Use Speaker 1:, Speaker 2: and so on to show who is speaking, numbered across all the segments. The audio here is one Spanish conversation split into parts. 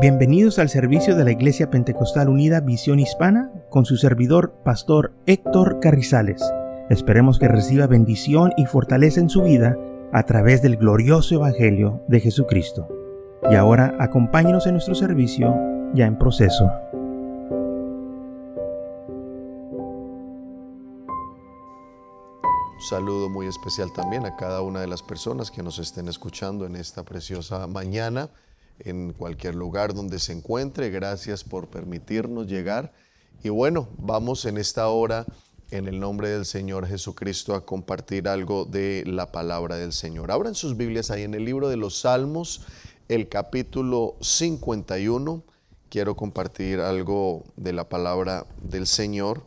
Speaker 1: Bienvenidos al servicio de la Iglesia Pentecostal Unida Visión Hispana con su servidor, Pastor Héctor Carrizales. Esperemos que reciba bendición y fortaleza en su vida a través del glorioso Evangelio de Jesucristo. Y ahora acompáñenos en nuestro servicio ya en proceso.
Speaker 2: Un saludo muy especial también a cada una de las personas que nos estén escuchando en esta preciosa mañana en cualquier lugar donde se encuentre. Gracias por permitirnos llegar. Y bueno, vamos en esta hora, en el nombre del Señor Jesucristo, a compartir algo de la palabra del Señor. Abran sus Biblias ahí en el libro de los Salmos, el capítulo 51. Quiero compartir algo de la palabra del Señor.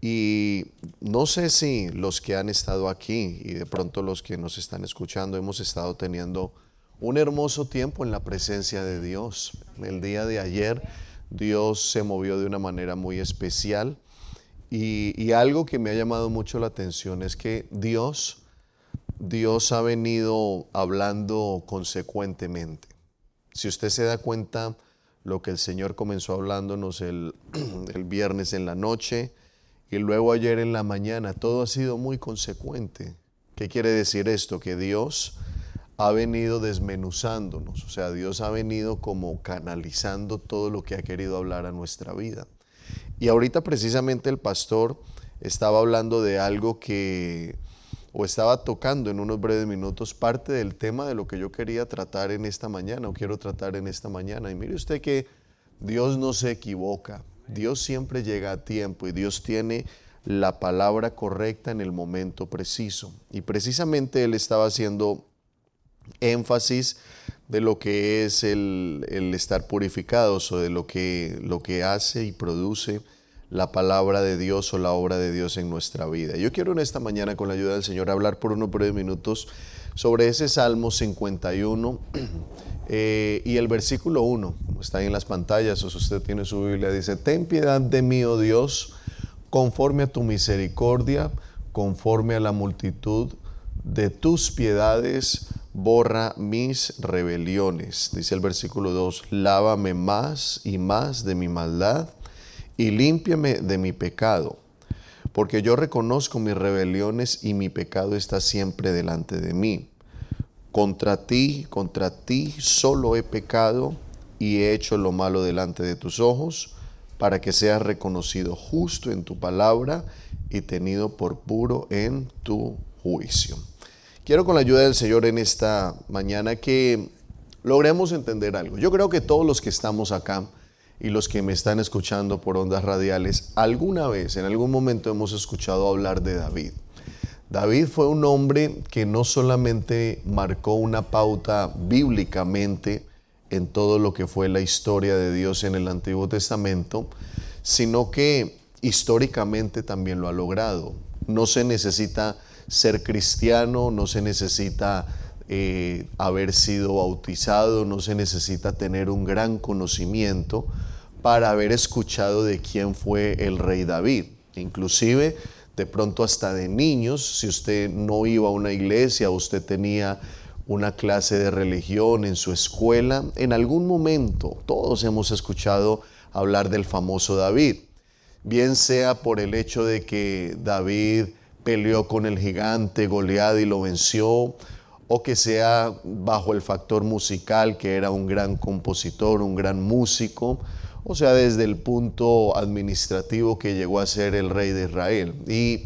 Speaker 2: Y no sé si los que han estado aquí y de pronto los que nos están escuchando hemos estado teniendo un hermoso tiempo en la presencia de Dios. El día de ayer Dios se movió de una manera muy especial y, algo que me ha llamado mucho la atención es que Dios, Dios ha venido hablando consecuentemente. Si usted se da cuenta, lo que el Señor comenzó hablándonos el, el viernes en la noche y luego ayer en la mañana, todo ha sido muy consecuente. ¿Qué quiere decir esto? Que Dios ha venido desmenuzándonos, o sea, Dios ha venido como canalizando todo lo que ha querido hablar a nuestra vida. Y ahorita precisamente el pastor estaba hablando de algo que, o estaba tocando en unos breves minutos, parte del tema de lo que yo quería tratar en esta mañana, o quiero tratar en esta mañana. Y mire usted que Dios no se equivoca, Dios siempre llega a tiempo y Dios tiene la palabra correcta en el momento preciso. Y precisamente él estaba haciendo énfasis de lo que es el, estar purificados o de lo que, lo que hace y produce la palabra de Dios o la obra de Dios en nuestra vida. Yo quiero en esta mañana con la ayuda del Señor hablar por unos breves minutos sobre ese Salmo 51 eh, y el versículo 1, como está ahí en las pantallas o si usted tiene su Biblia, dice, ten piedad de mí, oh Dios, conforme a tu misericordia, conforme a la multitud de tus piedades, borra mis rebeliones. Dice el versículo 2, lávame más y más de mi maldad y límpiame de mi pecado, porque yo reconozco mis rebeliones y mi pecado está siempre delante de mí. Contra ti, contra ti solo he pecado y he hecho lo malo delante de tus ojos, para que seas reconocido justo en tu palabra y tenido por puro en tu juicio. Quiero con la ayuda del Señor en esta mañana que logremos entender algo. Yo creo que todos los que estamos acá y los que me están escuchando por ondas radiales, alguna vez, en algún momento hemos escuchado hablar de David. David fue un hombre que no solamente marcó una pauta bíblicamente en todo lo que fue la historia de Dios en el Antiguo Testamento, sino que históricamente también lo ha logrado. No se necesita ser cristiano, no se necesita eh, haber sido bautizado, no se necesita tener un gran conocimiento para haber escuchado de quién fue el rey David. Inclusive, de pronto hasta de niños, si usted no iba a una iglesia, usted tenía una clase de religión en su escuela, en algún momento todos hemos escuchado hablar del famoso David, bien sea por el hecho de que David peleó con el gigante Goliat y lo venció, o que sea bajo el factor musical, que era un gran compositor, un gran músico, o sea, desde el punto administrativo que llegó a ser el rey de Israel. Y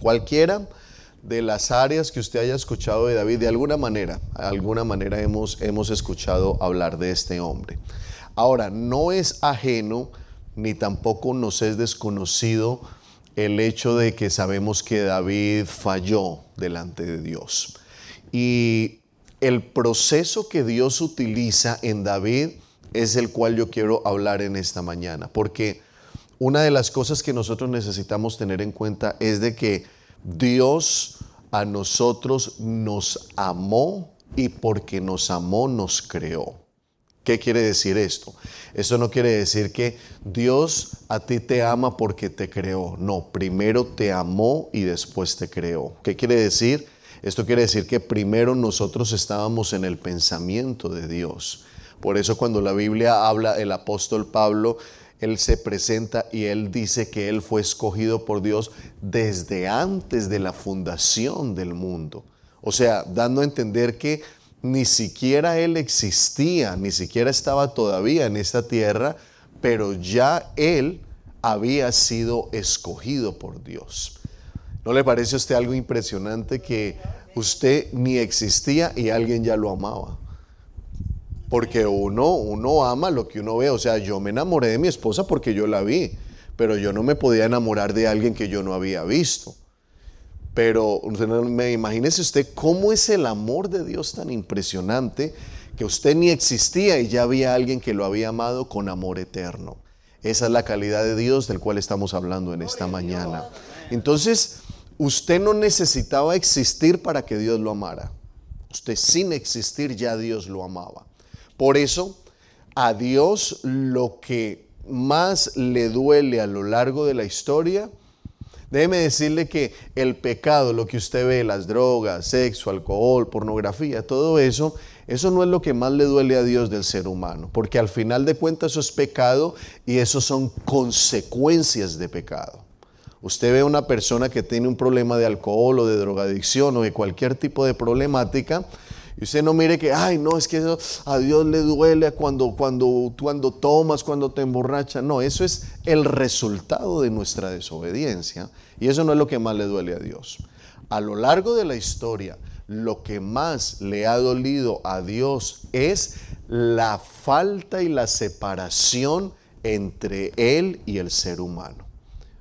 Speaker 2: cualquiera de las áreas que usted haya escuchado de David, de alguna manera, de alguna manera hemos, hemos escuchado hablar de este hombre. Ahora, no es ajeno ni tampoco nos es desconocido el hecho de que sabemos que David falló delante de Dios. Y el proceso que Dios utiliza en David es el cual yo quiero hablar en esta mañana, porque una de las cosas que nosotros necesitamos tener en cuenta es de que Dios a nosotros nos amó y porque nos amó nos creó. ¿Qué quiere decir esto? Eso no quiere decir que Dios a ti te ama porque te creó. No, primero te amó y después te creó. ¿Qué quiere decir? Esto quiere decir que primero nosotros estábamos en el pensamiento de Dios. Por eso cuando la Biblia habla, el apóstol Pablo, él se presenta y él dice que él fue escogido por Dios desde antes de la fundación del mundo. O sea, dando a entender que ni siquiera él existía, ni siquiera estaba todavía en esta tierra, pero ya él había sido escogido por Dios. ¿No le parece a usted algo impresionante que usted ni existía y alguien ya lo amaba? Porque uno, uno ama lo que uno ve. O sea, yo me enamoré de mi esposa porque yo la vi, pero yo no me podía enamorar de alguien que yo no había visto. Pero me imagínese usted cómo es el amor de Dios tan impresionante que usted ni existía y ya había alguien que lo había amado con amor eterno. Esa es la calidad de Dios del cual estamos hablando en esta mañana. Entonces, usted no necesitaba existir para que Dios lo amara. Usted sin existir ya Dios lo amaba. Por eso, a Dios lo que más le duele a lo largo de la historia, déjeme decirle que el pecado, lo que usted ve, las drogas, sexo, alcohol, pornografía, todo eso, eso no es lo que más le duele a Dios del ser humano, porque al final de cuentas eso es pecado y eso son consecuencias de pecado. Usted ve a una persona que tiene un problema de alcohol o de drogadicción o de cualquier tipo de problemática, y usted no mire que, ay, no, es que eso a Dios le duele cuando, cuando, cuando tomas, cuando te emborrachas. No, eso es el resultado de nuestra desobediencia. Y eso no es lo que más le duele a Dios. A lo largo de la historia, lo que más le ha dolido a Dios es la falta y la separación entre Él y el ser humano.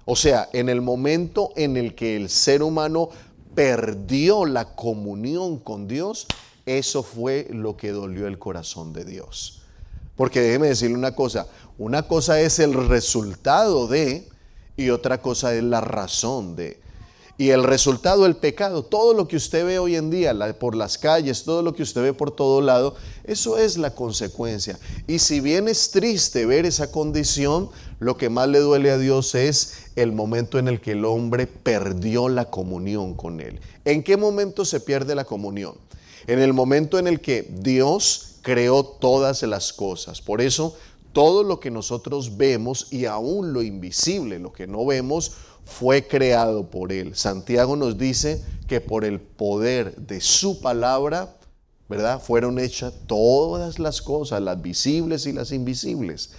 Speaker 2: O sea, en el momento en el que el ser humano perdió la comunión con Dios, eso fue lo que dolió el corazón de Dios. Porque déjeme decirle una cosa, una cosa es el resultado de y otra cosa es la razón de. Y el resultado, el pecado, todo lo que usted ve hoy en día por las calles, todo lo que usted ve por todo lado, eso es la consecuencia. Y si bien es triste ver esa condición, lo que más le duele a Dios es el momento en el que el hombre perdió la comunión con Él. ¿En qué momento se pierde la comunión? En el momento en el que Dios creó todas las cosas. Por eso, todo lo que nosotros vemos y aún lo invisible, lo que no vemos, fue creado por Él. Santiago nos dice que por el poder de su palabra, ¿verdad? Fueron hechas todas las cosas, las visibles y las invisibles.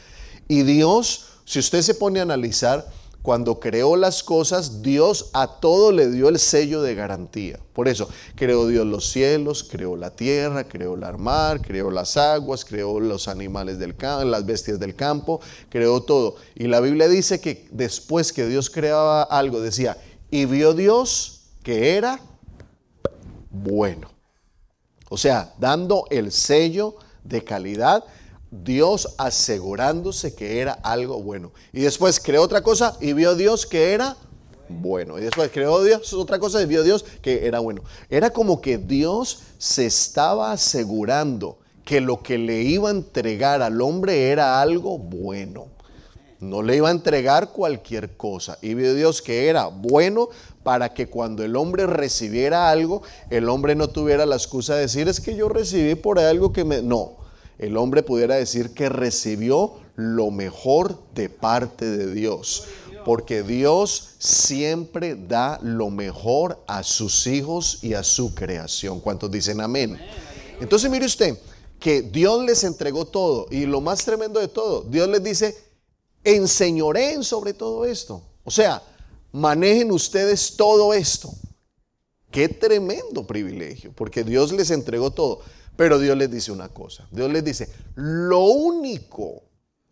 Speaker 2: Y Dios, si usted se pone a analizar, cuando creó las cosas, Dios a todo le dio el sello de garantía. Por eso, creó Dios los cielos, creó la tierra, creó el mar, creó las aguas, creó los animales del campo, las bestias del campo, creó todo. Y la Biblia dice que después que Dios creaba algo, decía, y vio Dios que era bueno. O sea, dando el sello de calidad Dios asegurándose que era algo bueno. Y después creó otra cosa y vio Dios que era bueno. Y después creó Dios otra cosa y vio Dios que era bueno. Era como que Dios se estaba asegurando que lo que le iba a entregar al hombre era algo bueno. No le iba a entregar cualquier cosa. Y vio Dios que era bueno para que cuando el hombre recibiera algo, el hombre no tuviera la excusa de decir es que yo recibí por algo que me... No, el hombre pudiera decir que recibió lo mejor de parte de Dios. Porque Dios siempre da lo mejor a sus hijos y a su creación. ¿Cuántos dicen amén? Entonces mire usted que Dios les entregó todo. Y lo más tremendo de todo, Dios les dice, enseñoreen sobre todo esto. O sea, manejen ustedes todo esto. Qué tremendo privilegio, porque Dios les entregó todo. Pero Dios les dice una cosa. Dios les dice, lo único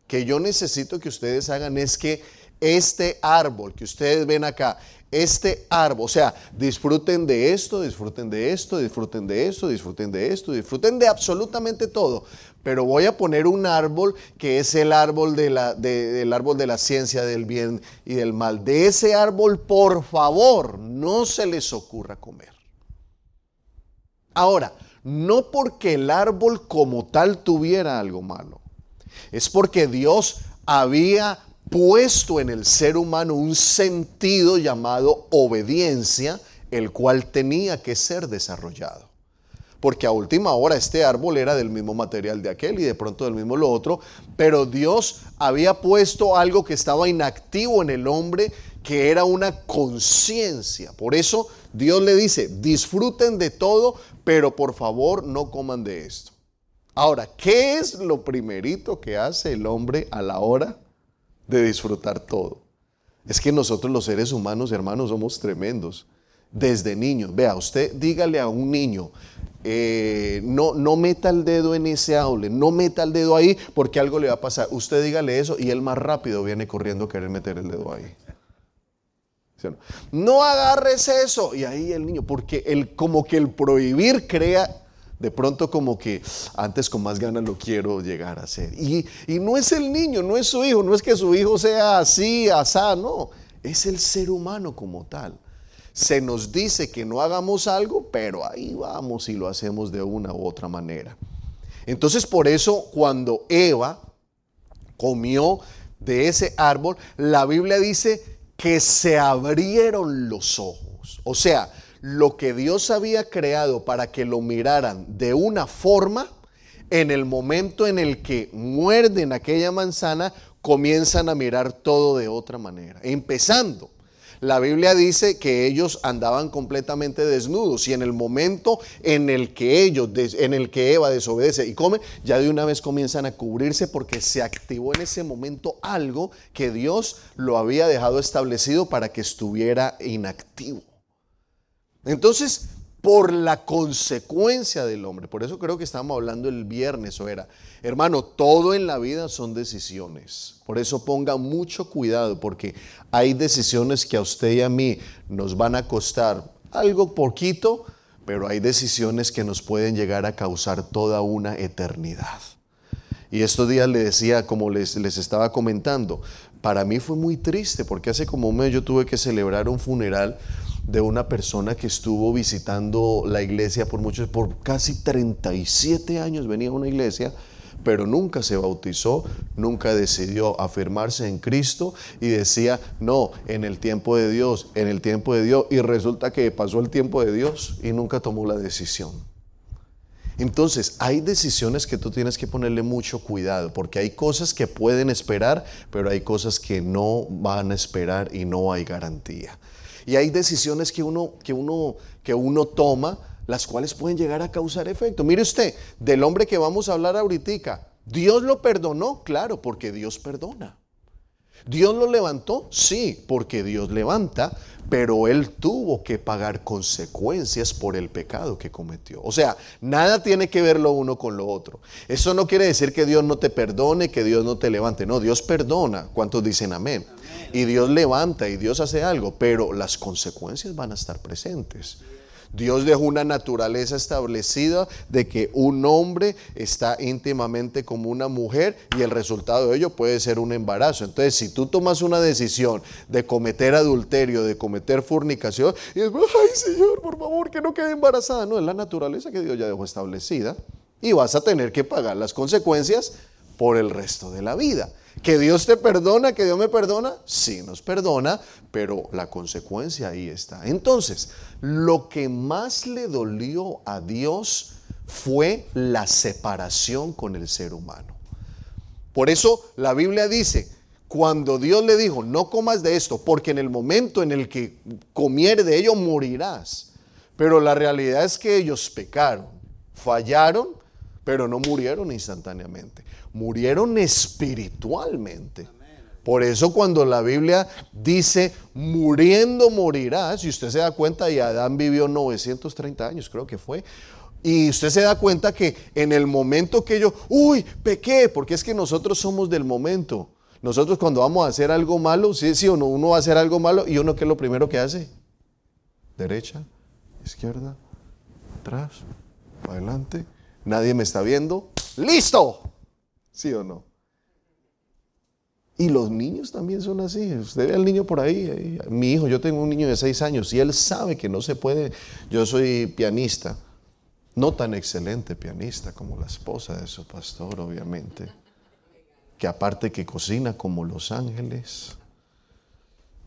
Speaker 2: que yo necesito que ustedes hagan es que este árbol que ustedes ven acá, este árbol, o sea, disfruten de esto, disfruten de esto, disfruten de esto, disfruten de esto, disfruten de absolutamente todo. Pero voy a poner un árbol que es el árbol de la, árbol de la ciencia del bien y del mal. De ese árbol, por favor, no se les ocurra comer. Ahora, no porque el árbol como tal tuviera algo malo, es porque Dios había puesto en el ser humano un sentido llamado obediencia, el cual tenía que ser desarrollado. porque a última hora este árbol era del mismo material de aquel y de pronto del mismo lo otro, pero Dios había puesto algo que estaba inactivo en el hombre, que era una conciencia. Por eso Dios le dice, disfruten de todo, pero por favor no coman de esto. Ahora, ¿qué es lo primerito que hace el hombre a la hora de disfrutar todo? Es que nosotros los seres humanos, hermanos, somos tremendos. Desde niños, vea, usted dígale a un niño, eh, no, no meta el dedo en ese aule, no meta el dedo ahí porque algo le va a pasar. Usted dígale eso y él más rápido viene corriendo a querer meter el dedo ahí. No agarres eso. Y ahí el niño, porque el, como que el prohibir crea de pronto como que antes con más ganas lo quiero llegar a hacer. Y, y, no es el niño, no es su hijo, no es que su hijo sea así, asá, no. Es el ser humano como tal se nos dice que no hagamos algo, pero ahí vamos y lo hacemos de una u otra manera. Entonces por eso cuando Eva comió de ese árbol, la Biblia dice que se abrieron los ojos. O sea, lo que Dios había creado para que lo miraran de una forma, en el momento en el que muerden aquella manzana, comienzan a mirar todo de otra manera. Empezando la Biblia dice que ellos andaban completamente desnudos y en el momento en el que ellos, en el que Eva desobedece y come, ya de una vez comienzan a cubrirse porque se activó en ese momento algo que Dios lo había dejado establecido para que estuviera inactivo. Entonces, por la consecuencia del hombre. Por eso creo que estábamos hablando el viernes o era, hermano, todo en la vida son decisiones. Por eso ponga mucho cuidado porque hay decisiones que a usted y a mí nos van a costar algo poquito, pero hay decisiones que nos pueden llegar a causar toda una eternidad. Y estos días le decía, como les, les estaba comentando, para mí fue muy triste porque hace como un mes yo tuve que celebrar un funeral de una persona que estuvo visitando la iglesia por muchos, por casi 37 años venía a una iglesia, pero nunca se bautizó, nunca decidió afirmarse en Cristo y decía, no, en el tiempo de Dios, en el tiempo de Dios, y resulta que pasó el tiempo de Dios y nunca tomó la decisión. Entonces, hay decisiones que tú tienes que ponerle mucho cuidado, porque hay cosas que pueden esperar, pero hay cosas que no van a esperar y no hay garantía. Y hay decisiones que uno, que uno, que uno toma, las cuales pueden llegar a causar efecto. Mire usted, del hombre que vamos a hablar ahorita, ¿Dios lo perdonó? Claro, porque Dios perdona. ¿Dios lo levantó? Sí, porque Dios levanta, pero él tuvo que pagar consecuencias por el pecado que cometió. O sea, nada tiene que ver lo uno con lo otro. Eso no quiere decir que Dios no te perdone, que Dios no te levante. No, Dios perdona. ¿Cuántos dicen amén? Y Dios levanta y Dios hace algo, pero las consecuencias van a estar presentes. Dios dejó una naturaleza establecida de que un hombre está íntimamente como una mujer y el resultado de ello puede ser un embarazo. Entonces, si tú tomas una decisión de cometer adulterio, de cometer fornicación, y es, ay Señor, por favor, que no quede embarazada. No, es la naturaleza que Dios ya dejó establecida y vas a tener que pagar las consecuencias por el resto de la vida. ¿Que Dios te perdona? ¿Que Dios me perdona? Sí, nos perdona, pero la consecuencia ahí está. Entonces, lo que más le dolió a Dios fue la separación con el ser humano. Por eso la Biblia dice, cuando Dios le dijo, no comas de esto, porque en el momento en el que comiere de ello morirás. Pero la realidad es que ellos pecaron, fallaron, pero no murieron instantáneamente murieron espiritualmente. Por eso cuando la Biblia dice, muriendo morirás, si usted se da cuenta, y Adán vivió 930 años, creo que fue, y usted se da cuenta que en el momento que yo, uy, pequé, porque es que nosotros somos del momento. Nosotros cuando vamos a hacer algo malo, sí, sí uno va a hacer algo malo y uno qué es lo primero que hace? Derecha, izquierda, atrás, adelante, nadie me está viendo, listo. ¿Sí o no? Y los niños también son así. Usted ve al niño por ahí, Mi hijo, yo tengo un niño de seis años y él sabe que no se puede. Yo soy pianista, no tan excelente pianista como la esposa de su pastor, obviamente. Que aparte que cocina como los ángeles,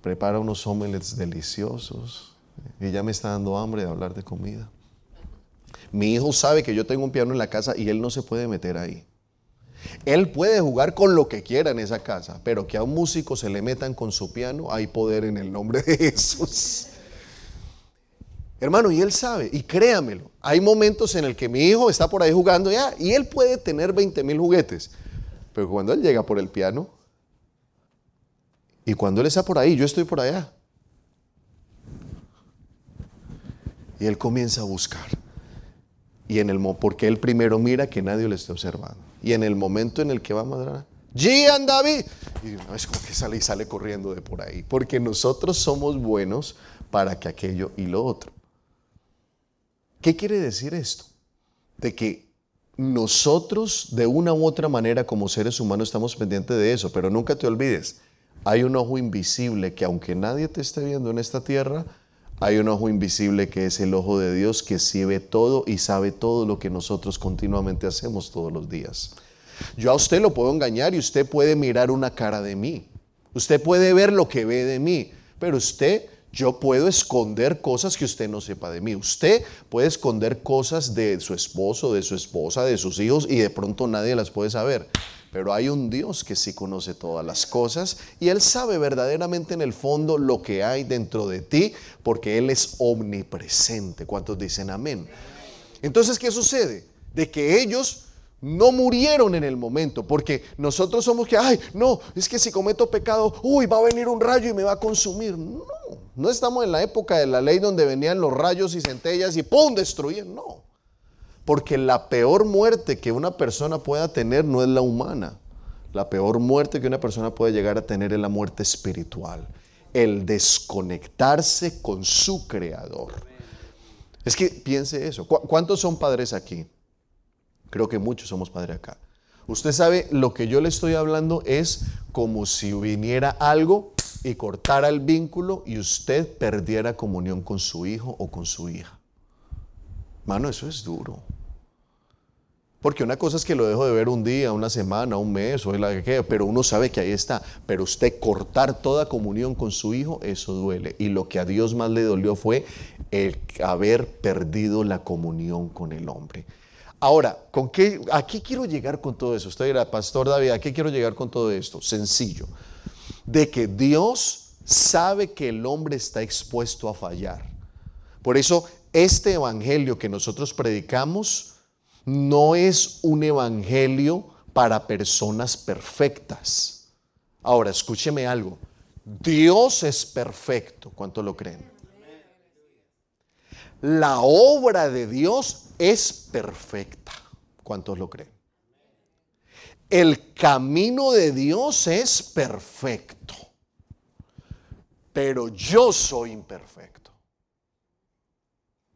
Speaker 2: prepara unos omelets deliciosos. Y ya me está dando hambre de hablar de comida. Mi hijo sabe que yo tengo un piano en la casa y él no se puede meter ahí. Él puede jugar con lo que quiera en esa casa, pero que a un músico se le metan con su piano, hay poder en el nombre de Jesús. Hermano, y él sabe, y créamelo, hay momentos en el que mi hijo está por ahí jugando ya, y él puede tener 20 mil juguetes, pero cuando él llega por el piano, y cuando él está por ahí, yo estoy por allá, y él comienza a buscar, y en el porque él primero mira que nadie le esté observando, y en el momento en el que va a madrar, Gian David, y una vez como que sale y sale corriendo de por ahí, porque nosotros somos buenos para que aquello y lo otro. ¿Qué quiere decir esto? De que nosotros de una u otra manera como seres humanos estamos pendientes de eso, pero nunca te olvides, hay un ojo invisible que aunque nadie te esté viendo en esta tierra, hay un ojo invisible que es el ojo de Dios que sí ve todo y sabe todo lo que nosotros continuamente hacemos todos los días. Yo a usted lo puedo engañar y usted puede mirar una cara de mí. Usted puede ver lo que ve de mí, pero usted yo puedo esconder cosas que usted no sepa de mí. Usted puede esconder cosas de su esposo, de su esposa, de sus hijos y de pronto nadie las puede saber. Pero hay un Dios que sí conoce todas las cosas y Él sabe verdaderamente en el fondo lo que hay dentro de ti porque Él es omnipresente. ¿Cuántos dicen amén? Entonces, ¿qué sucede? De que ellos no murieron en el momento, porque nosotros somos que, ay, no, es que si cometo pecado, uy, va a venir un rayo y me va a consumir. No, no estamos en la época de la ley donde venían los rayos y centellas y ¡pum! destruían. No, porque la peor muerte que una persona pueda tener no es la humana. La peor muerte que una persona puede llegar a tener es la muerte espiritual, el desconectarse con su creador. Es que piense eso. ¿Cuántos son padres aquí? Creo que muchos somos padres acá. Usted sabe, lo que yo le estoy hablando es como si viniera algo y cortara el vínculo y usted perdiera comunión con su hijo o con su hija. Mano, eso es duro. Porque una cosa es que lo dejo de ver un día, una semana, un mes o la que pero uno sabe que ahí está. Pero usted cortar toda comunión con su hijo, eso duele. Y lo que a Dios más le dolió fue el haber perdido la comunión con el hombre. Ahora, ¿con qué, ¿a qué quiero llegar con todo eso? Usted dirá, Pastor David, ¿a qué quiero llegar con todo esto? Sencillo, de que Dios sabe que el hombre está expuesto a fallar. Por eso, este evangelio que nosotros predicamos no es un evangelio para personas perfectas. Ahora, escúcheme algo. Dios es perfecto. ¿Cuánto lo creen? La obra de Dios es perfecta. ¿Cuántos lo creen? El camino de Dios es perfecto, pero yo soy imperfecto.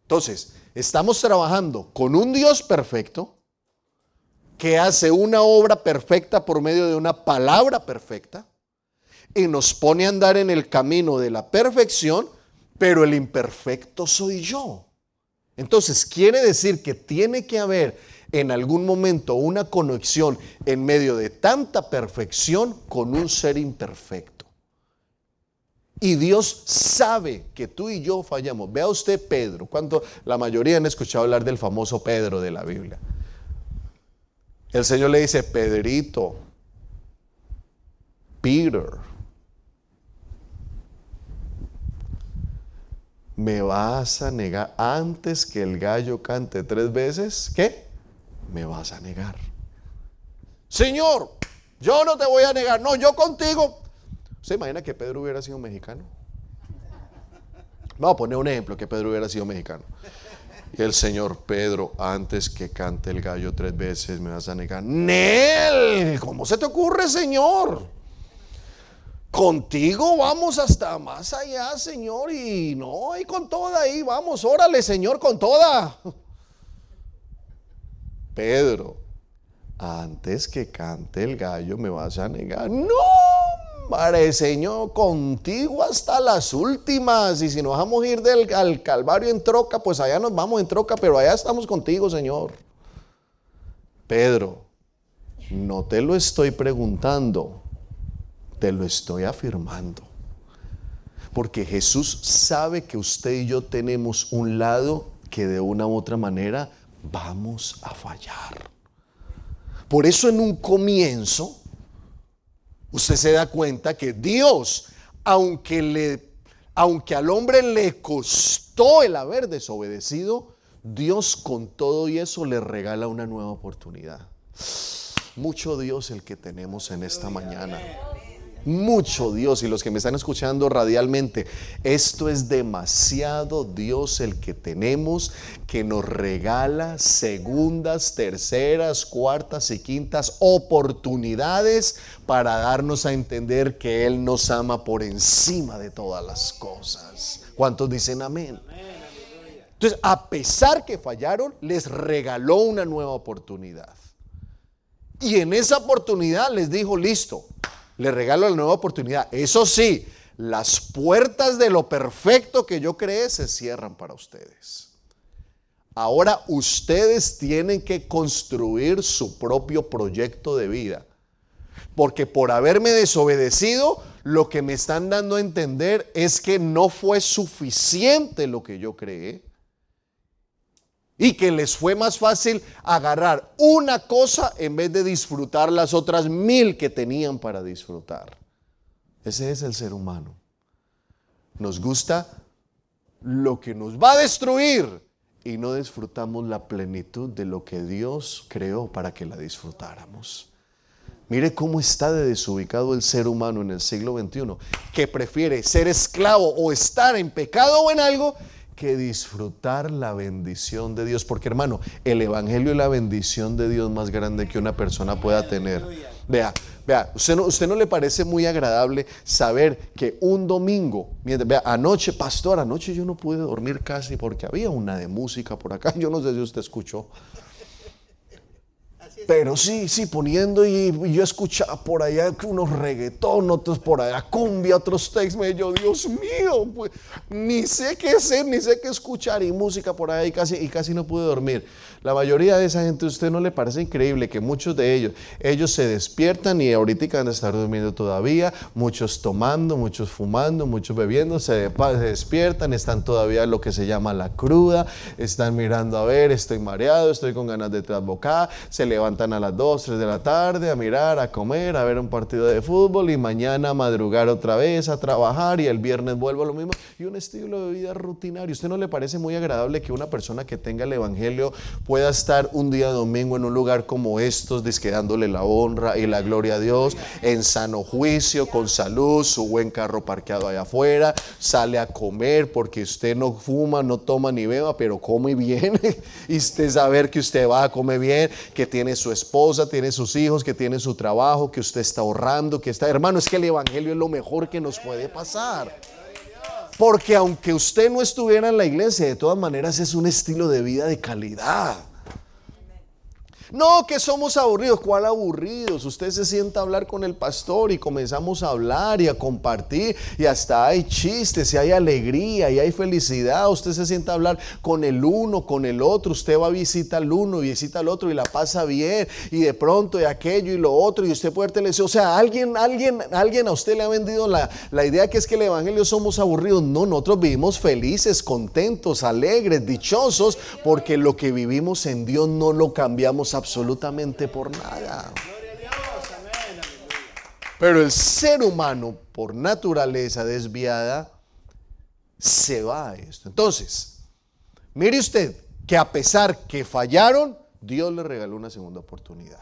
Speaker 2: Entonces, estamos trabajando con un Dios perfecto que hace una obra perfecta por medio de una palabra perfecta y nos pone a andar en el camino de la perfección, pero el imperfecto soy yo. Entonces, quiere decir que tiene que haber en algún momento una conexión en medio de tanta perfección con un ser imperfecto. Y Dios sabe que tú y yo fallamos. Vea usted Pedro, cuando la mayoría han escuchado hablar del famoso Pedro de la Biblia. El Señor le dice, Pedrito, Peter, me vas a negar antes que el gallo cante tres veces, ¿qué? Me vas a negar. Señor, yo no te voy a negar, no, yo contigo. ¿Se imagina que Pedro hubiera sido mexicano? Vamos a poner un ejemplo, que Pedro hubiera sido mexicano. Y el Señor, Pedro, antes que cante el gallo tres veces, me vas a negar. Nel, ¿cómo se te ocurre, Señor? Contigo vamos hasta más allá, Señor, y no, y con toda ahí, vamos, órale, Señor, con toda. Pedro, antes que cante el gallo me vas a negar. No, Padre Señor, contigo hasta las últimas. Y si nos vamos a ir del, al Calvario en troca, pues allá nos vamos en troca, pero allá estamos contigo, Señor. Pedro, no te lo estoy preguntando te lo estoy afirmando. Porque Jesús sabe que usted y yo tenemos un lado que de una u otra manera vamos a fallar. Por eso en un comienzo, usted se da cuenta que Dios, aunque, le, aunque al hombre le costó el haber desobedecido, Dios con todo y eso le regala una nueva oportunidad. Mucho Dios el que tenemos en esta mañana mucho Dios y los que me están escuchando radialmente, esto es demasiado Dios el que tenemos que nos regala segundas, terceras, cuartas y quintas oportunidades para darnos a entender que Él nos ama por encima de todas las cosas. ¿Cuántos dicen amén? Entonces, a pesar que fallaron, les regaló una nueva oportunidad. Y en esa oportunidad les dijo, listo, le regalo la nueva oportunidad. Eso sí, las puertas de lo perfecto que yo creé se cierran para ustedes. Ahora ustedes tienen que construir su propio proyecto de vida. Porque por haberme desobedecido, lo que me están dando a entender es que no fue suficiente lo que yo creé y que les fue más fácil agarrar una cosa en vez de disfrutar las otras mil que tenían para disfrutar. Ese es el ser humano. Nos gusta lo que nos va a destruir y no disfrutamos la plenitud de lo que Dios creó para que la disfrutáramos. Mire cómo está de desubicado el ser humano en el siglo XXI, que prefiere ser esclavo o estar en pecado o en algo que disfrutar la bendición de Dios, porque hermano, el Evangelio es la bendición de Dios más grande que una persona pueda tener. Vea, vea, ¿usted no, usted no le parece muy agradable saber que un domingo, vea, anoche, pastor, anoche yo no pude dormir casi porque había una de música por acá, yo no sé si usted escuchó. Pero sí, sí, poniendo y, yo escuchaba por allá unos reggaetón, otros por allá cumbia, otros textos, me yo, Dios mío, pues ni sé qué hacer, ni sé qué escuchar y música por ahí y casi, y casi no pude dormir. La mayoría de esa gente, ¿a usted no le parece increíble que muchos de ellos, ellos se despiertan y ahorita van a estar durmiendo todavía, muchos tomando, muchos fumando, muchos bebiendo, se, despiertan, están todavía en lo que se llama la cruda, están mirando a ver, estoy mareado, estoy con ganas de trasbocar, se levantan a las 2, 3 de la tarde a mirar, a comer, a ver un partido de fútbol y mañana a madrugar otra vez, a trabajar y el viernes vuelvo a lo mismo y un estilo de vida rutinario. ¿Usted no le parece muy agradable que una persona que tenga el Evangelio pueda estar un día domingo en un lugar como estos, desquedándole la honra y la gloria a Dios, en sano juicio, con salud, su buen carro parqueado allá afuera, sale a comer porque usted no fuma, no toma ni beba, pero come bien. y usted saber que usted va a comer bien, que tiene su esposa, tiene sus hijos, que tiene su trabajo, que usted está ahorrando, que está... Hermano, es que el Evangelio es lo mejor que nos puede pasar. Porque aunque usted no estuviera en la iglesia, de todas maneras es un estilo de vida de calidad. No, que somos aburridos. ¿Cuál aburridos? Usted se sienta a hablar con el pastor y comenzamos a hablar y a compartir y hasta hay chistes y hay alegría y hay felicidad. Usted se sienta a hablar con el uno, con el otro. Usted va a visitar al uno y visita al otro y la pasa bien y de pronto y aquello y lo otro y usted puede decir, o sea, alguien, alguien, alguien a usted le ha vendido la, la idea que es que el evangelio somos aburridos. No, nosotros vivimos felices, contentos, alegres, dichosos porque lo que vivimos en Dios no lo cambiamos a absolutamente por nada. Pero el ser humano, por naturaleza desviada, se va a esto. Entonces, mire usted que a pesar que fallaron, Dios le regaló una segunda oportunidad.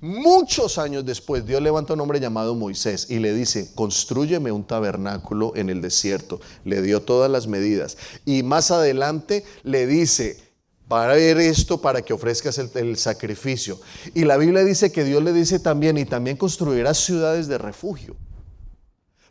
Speaker 2: Muchos años después, Dios levanta un hombre llamado Moisés y le dice, construyeme un tabernáculo en el desierto. Le dio todas las medidas. Y más adelante le dice, para ver esto, para que ofrezcas el, sacrificio. Y la Biblia dice que Dios le dice también, y también construirás ciudades de refugio.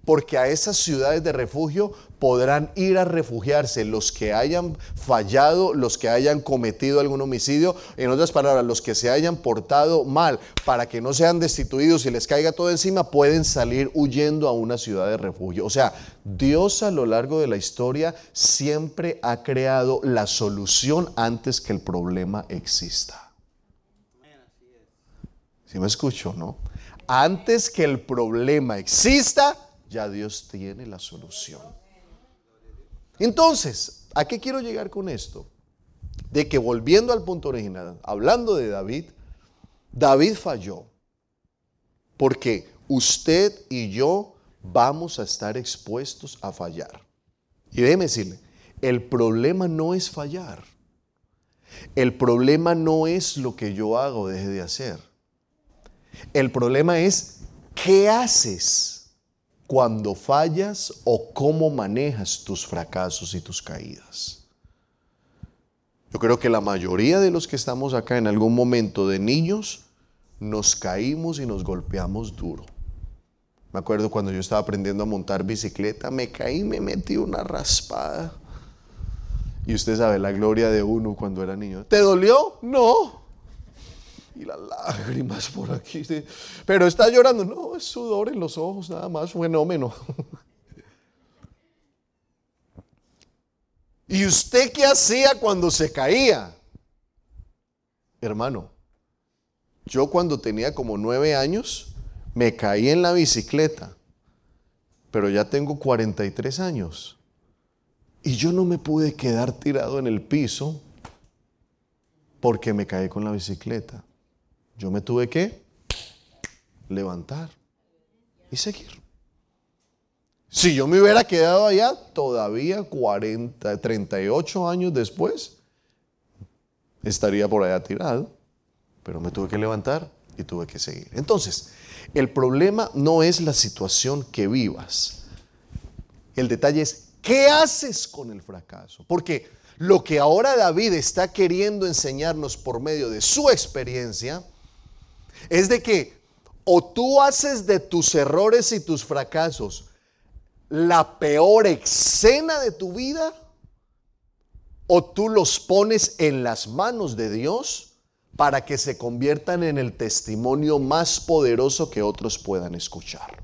Speaker 2: Porque a esas ciudades de refugio podrán ir a refugiarse los que hayan fallado, los que hayan cometido algún homicidio, en otras palabras, los que se hayan portado mal, para que no sean destituidos y les caiga todo encima, pueden salir huyendo a una ciudad de refugio. O sea, Dios a lo largo de la historia siempre ha creado la solución antes que el problema exista. Si me escucho, no? Antes que el problema exista, ya Dios tiene la solución. Entonces, ¿a qué quiero llegar con esto? de que volviendo al punto original, hablando de David, David falló. Porque usted y yo vamos a estar expuestos a fallar. Y déjeme decirle, el problema no es fallar. El problema no es lo que yo hago o deje de hacer. El problema es qué haces cuando fallas o cómo manejas tus fracasos y tus caídas. Yo creo que la mayoría de los que estamos acá en algún momento de niños nos caímos y nos golpeamos duro. Me acuerdo cuando yo estaba aprendiendo a montar bicicleta, me caí, me metí una raspada. Y usted sabe la gloria de uno cuando era niño. ¿Te dolió? No. Y las lágrimas por aquí. Pero está llorando. No, es sudor en los ojos, nada más, fenómeno. ¿Y usted qué hacía cuando se caía? Hermano, yo cuando tenía como nueve años, me caí en la bicicleta, pero ya tengo 43 años. Y yo no me pude quedar tirado en el piso porque me caí con la bicicleta. Yo me tuve que levantar y seguir. Si yo me hubiera quedado allá todavía 40, 38 años después, estaría por allá tirado pero me tuve que levantar y tuve que seguir. Entonces, el problema no es la situación que vivas. El detalle es, ¿qué haces con el fracaso? Porque lo que ahora David está queriendo enseñarnos por medio de su experiencia es de que o tú haces de tus errores y tus fracasos la peor escena de tu vida, o tú los pones en las manos de Dios para que se conviertan en el testimonio más poderoso que otros puedan escuchar.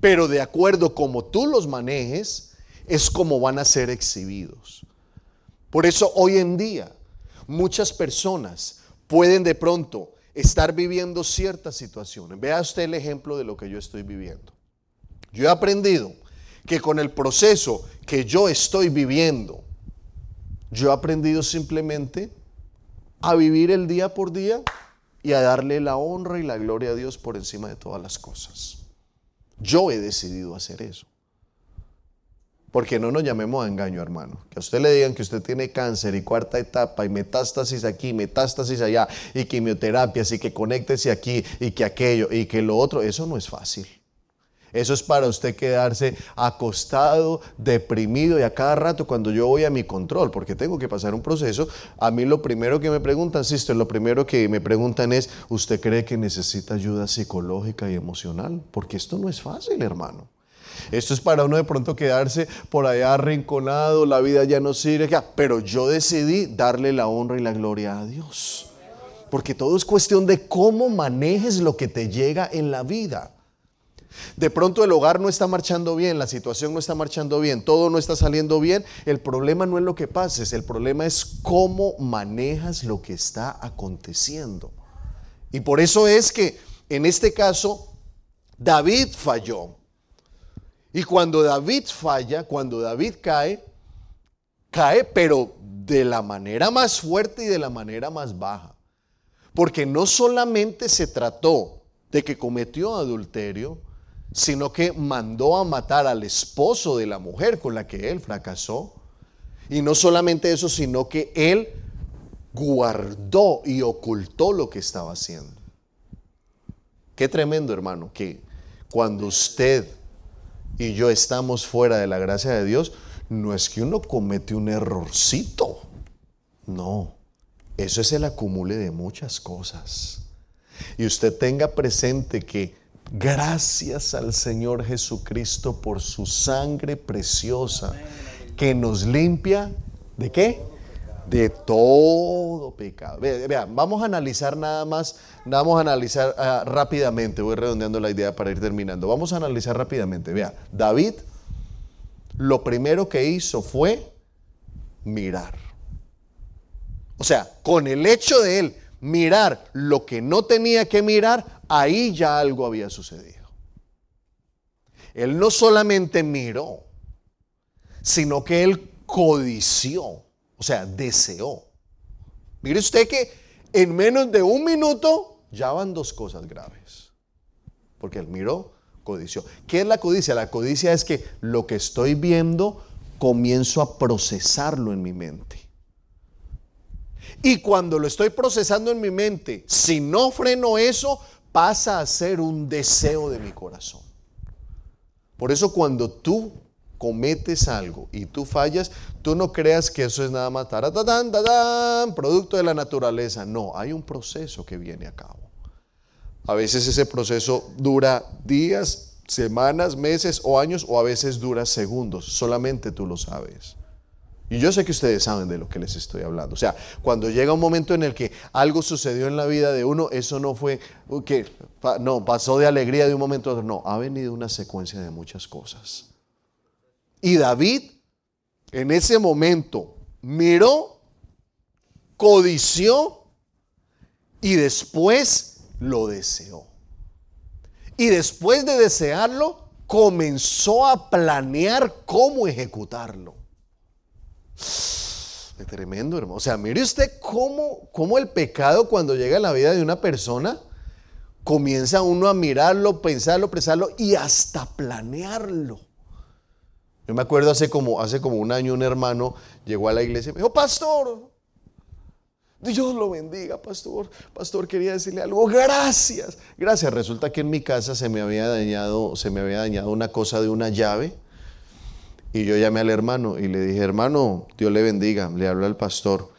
Speaker 2: Pero de acuerdo como tú los manejes, es como van a ser exhibidos. Por eso hoy en día muchas personas pueden de pronto estar viviendo ciertas situaciones. Vea usted el ejemplo de lo que yo estoy viviendo. Yo he aprendido que con el proceso que yo estoy viviendo, yo he aprendido simplemente a vivir el día por día y a darle la honra y la gloria a Dios por encima de todas las cosas. Yo he decidido hacer eso. Porque no nos llamemos a engaño, hermano. Que a usted le digan que usted tiene cáncer y cuarta etapa y metástasis aquí, metástasis allá y quimioterapias y que conéctese aquí y que aquello y que lo otro, eso no es fácil. Eso es para usted quedarse acostado, deprimido y a cada rato cuando yo voy a mi control, porque tengo que pasar un proceso, a mí lo primero que me preguntan, sister, lo primero que me preguntan es, ¿usted cree que necesita ayuda psicológica y emocional? Porque esto no es fácil, hermano. Esto es para uno de pronto quedarse por allá arrinconado, la vida ya no sirve, pero yo decidí darle la honra y la gloria a Dios. Porque todo es cuestión de cómo manejes lo que te llega en la vida. De pronto el hogar no está marchando bien, la situación no está marchando bien, todo no está saliendo bien. El problema no es lo que pases, el problema es cómo manejas lo que está aconteciendo. Y por eso es que en este caso David falló. Y cuando David falla, cuando David cae, cae pero de la manera más fuerte y de la manera más baja. Porque no solamente se trató de que cometió adulterio, sino que mandó a matar al esposo de la mujer con la que él fracasó. Y no solamente eso, sino que él guardó y ocultó lo que estaba haciendo. Qué tremendo, hermano, que cuando usted y yo estamos fuera de la gracia de Dios, no es que uno comete un errorcito. No, eso es el acumule de muchas cosas. Y usted tenga presente que Gracias al Señor Jesucristo por su sangre preciosa que nos limpia de qué? De todo pecado. Vean, vamos a analizar nada más, vamos a analizar ah, rápidamente, voy redondeando la idea para ir terminando. Vamos a analizar rápidamente. Vea, David lo primero que hizo fue mirar. O sea, con el hecho de él mirar lo que no tenía que mirar, ahí ya algo había sucedido. Él no solamente miró, sino que él codició. O sea, deseó. Mire usted que en menos de un minuto ya van dos cosas graves. Porque él miró, codició. ¿Qué es la codicia? La codicia es que lo que estoy viendo comienzo a procesarlo en mi mente. Y cuando lo estoy procesando en mi mente, si no freno eso, pasa a ser un deseo de mi corazón. Por eso cuando tú cometes algo y tú fallas, tú no creas que eso es nada más producto de la naturaleza. No, hay un proceso que viene a cabo. A veces ese proceso dura días, semanas, meses o años, o a veces dura segundos. Solamente tú lo sabes. Y yo sé que ustedes saben de lo que les estoy hablando. O sea, cuando llega un momento en el que algo sucedió en la vida de uno, eso no fue que no pasó de alegría de un momento a otro. No, ha venido una secuencia de muchas cosas. Y David, en ese momento, miró, codició y después lo deseó. Y después de desearlo, comenzó a planear cómo ejecutarlo. Es tremendo, hermano. O sea, mire usted cómo, cómo el pecado cuando llega a la vida de una persona, comienza uno a mirarlo, pensarlo, pensarlo y hasta planearlo. Yo me acuerdo hace como, hace como un año un hermano llegó a la iglesia y me dijo, pastor, Dios lo bendiga, pastor. Pastor, quería decirle algo. Gracias. Gracias. Resulta que en mi casa se me había dañado, se me había dañado una cosa de una llave y yo llamé al hermano y le dije, hermano, Dios le bendiga. Le habló al pastor,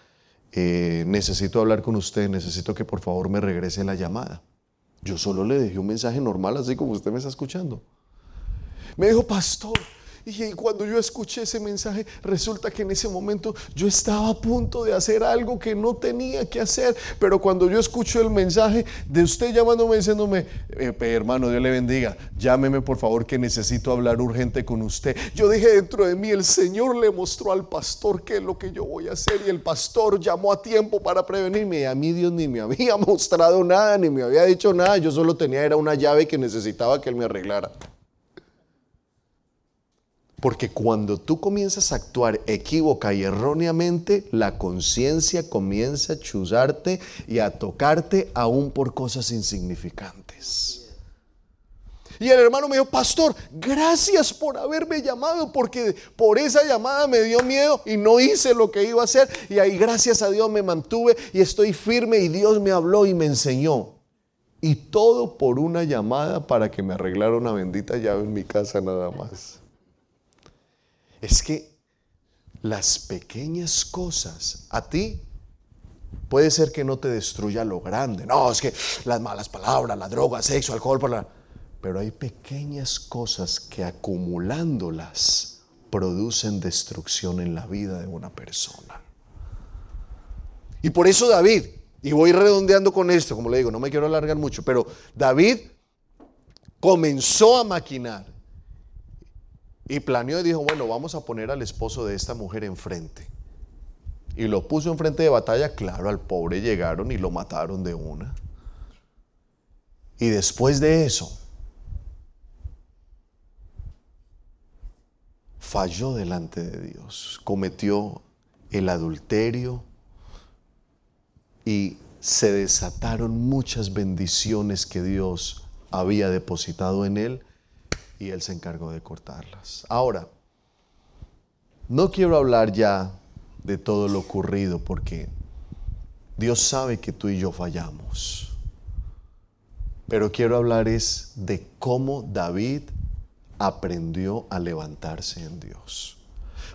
Speaker 2: eh, necesito hablar con usted, necesito que por favor me regrese la llamada. Yo solo le dejé un mensaje normal, así como usted me está escuchando. Me dijo, pastor, y cuando yo escuché ese mensaje, resulta que en ese momento yo estaba a punto de hacer algo que no tenía que hacer. Pero cuando yo escucho el mensaje de usted llamándome, diciéndome, eh, hermano, Dios le bendiga, llámeme por favor que necesito hablar urgente con usted. Yo dije dentro de mí, el Señor le mostró al pastor qué es lo que yo voy a hacer. Y el pastor llamó a tiempo para prevenirme. Y a mí Dios ni me había mostrado nada, ni me había dicho nada. Yo solo tenía, era una llave que necesitaba que Él me arreglara. Porque cuando tú comienzas a actuar equívoca y erróneamente, la conciencia comienza a chuzarte y a tocarte aún por cosas insignificantes. Y el hermano me dijo, pastor, gracias por haberme llamado, porque por esa llamada me dio miedo y no hice lo que iba a hacer. Y ahí gracias a Dios me mantuve y estoy firme y Dios me habló y me enseñó. Y todo por una llamada para que me arreglara una bendita llave en mi casa nada más es que las pequeñas cosas a ti puede ser que no te destruya lo grande. No, es que las malas palabras, la droga, sexo, alcohol, pero hay pequeñas cosas que acumulándolas producen destrucción en la vida de una persona. Y por eso David, y voy redondeando con esto, como le digo, no me quiero alargar mucho, pero David comenzó a maquinar y planeó y dijo, bueno, vamos a poner al esposo de esta mujer enfrente. Y lo puso enfrente de batalla, claro, al pobre llegaron y lo mataron de una. Y después de eso, falló delante de Dios, cometió el adulterio y se desataron muchas bendiciones que Dios había depositado en él y Él se encargó de cortarlas. Ahora, no quiero hablar ya de todo lo ocurrido porque Dios sabe que tú y yo fallamos. Pero quiero hablar es de cómo David aprendió a levantarse en Dios.